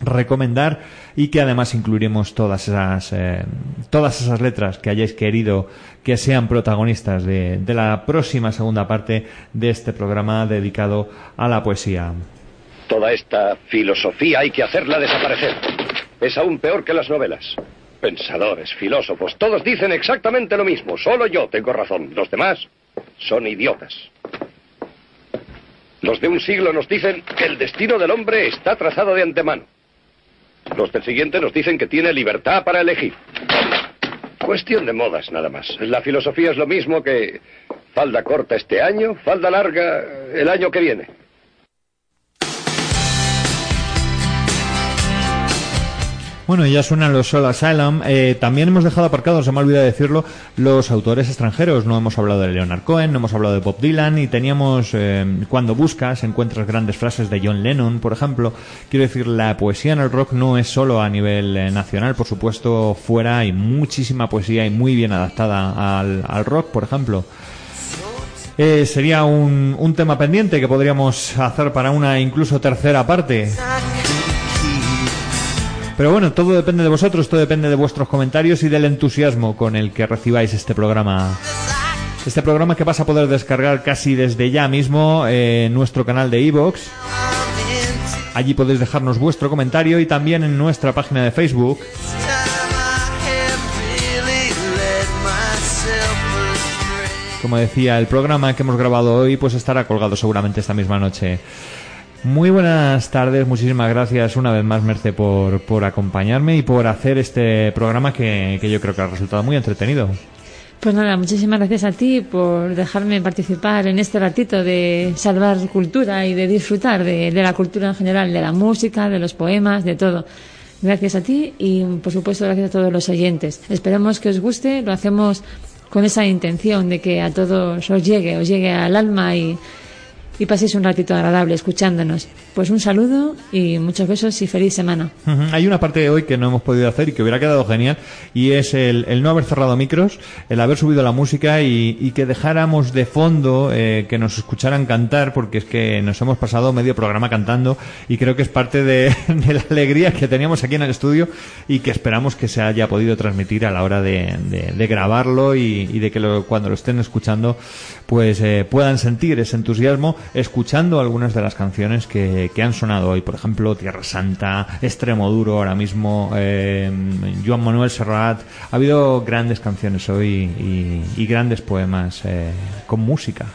recomendar y que además incluiremos todas esas eh, todas esas letras que hayáis querido que sean protagonistas de, de la próxima segunda parte de este programa dedicado a la poesía. Toda esta filosofía hay que hacerla desaparecer. Es aún peor que las novelas. Pensadores, filósofos, todos dicen exactamente lo mismo. Solo yo tengo razón. Los demás son idiotas. Los de un siglo nos dicen que el destino del hombre está trazado de antemano. Los del siguiente nos dicen que tiene libertad para elegir. Cuestión de modas, nada más. La filosofía es lo mismo que falda corta este año, falda larga el año que viene. Bueno, ya suenan los Soul Asylum. Eh, también hemos dejado aparcados, se me ha olvidado decirlo, los autores extranjeros. No hemos hablado de Leonard Cohen, no hemos hablado de Bob Dylan y teníamos, eh, cuando buscas, encuentras grandes frases de John Lennon, por ejemplo. Quiero decir, la poesía en el rock no es solo a nivel eh, nacional, por supuesto, fuera hay muchísima poesía y muy bien adaptada al, al rock, por ejemplo. Eh, sería un, un tema pendiente que podríamos hacer para una incluso tercera parte. Pero bueno, todo depende de vosotros, todo depende de vuestros comentarios y del entusiasmo con el que recibáis este programa. Este programa que vas a poder descargar casi desde ya mismo en nuestro canal de iVoox. Allí podéis dejarnos vuestro comentario y también en nuestra página de Facebook. Como decía, el programa que hemos grabado hoy pues estará colgado seguramente esta misma noche. Muy buenas tardes, muchísimas gracias una vez más, Merce, por, por acompañarme y por hacer este programa que, que yo creo que ha resultado muy entretenido. Pues nada, muchísimas gracias a ti por dejarme participar en este ratito de salvar cultura y de disfrutar de, de la cultura en general, de la música, de los poemas, de todo. Gracias a ti y, por supuesto, gracias a todos los oyentes. Esperamos que os guste, lo hacemos con esa intención de que a todos os llegue, os llegue al alma y, y paséis un ratito agradable escuchándonos. Pues un saludo y muchos besos y feliz semana. Hay una parte de hoy que no hemos podido hacer y que hubiera quedado genial y es el, el no haber cerrado micros, el haber subido la música y, y que dejáramos de fondo eh, que nos escucharan cantar porque es que nos hemos pasado medio programa cantando y creo que es parte de, la alegría que teníamos aquí en el estudio y que esperamos que se haya podido transmitir a la hora de, de- de grabarlo y, y de que lo- cuando lo estén escuchando pues eh, puedan sentir ese entusiasmo escuchando algunas de las canciones que, que han sonado hoy. Por ejemplo, Tierra Santa, Extremo Duro, ahora mismo, eh, Joan Manuel Serrat. Ha habido grandes canciones hoy y, grandes poemas eh, con música.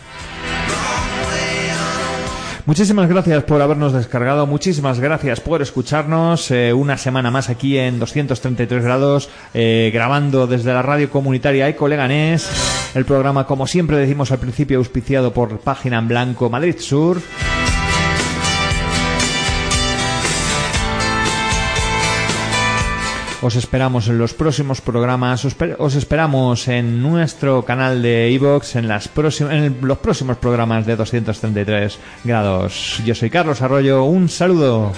Muchísimas gracias por habernos descargado, muchísimas gracias por escucharnos eh, una semana más aquí en 233 grados, eh, grabando desde la radio comunitaria Eco Leganés, el programa como siempre decimos al principio auspiciado por Página en Blanco Madrid Sur. Os esperamos en los próximos programas, os, os esperamos en nuestro canal de iVoox en, en los próximos programas de 233 grados. Yo soy Carlos Arroyo, un saludo.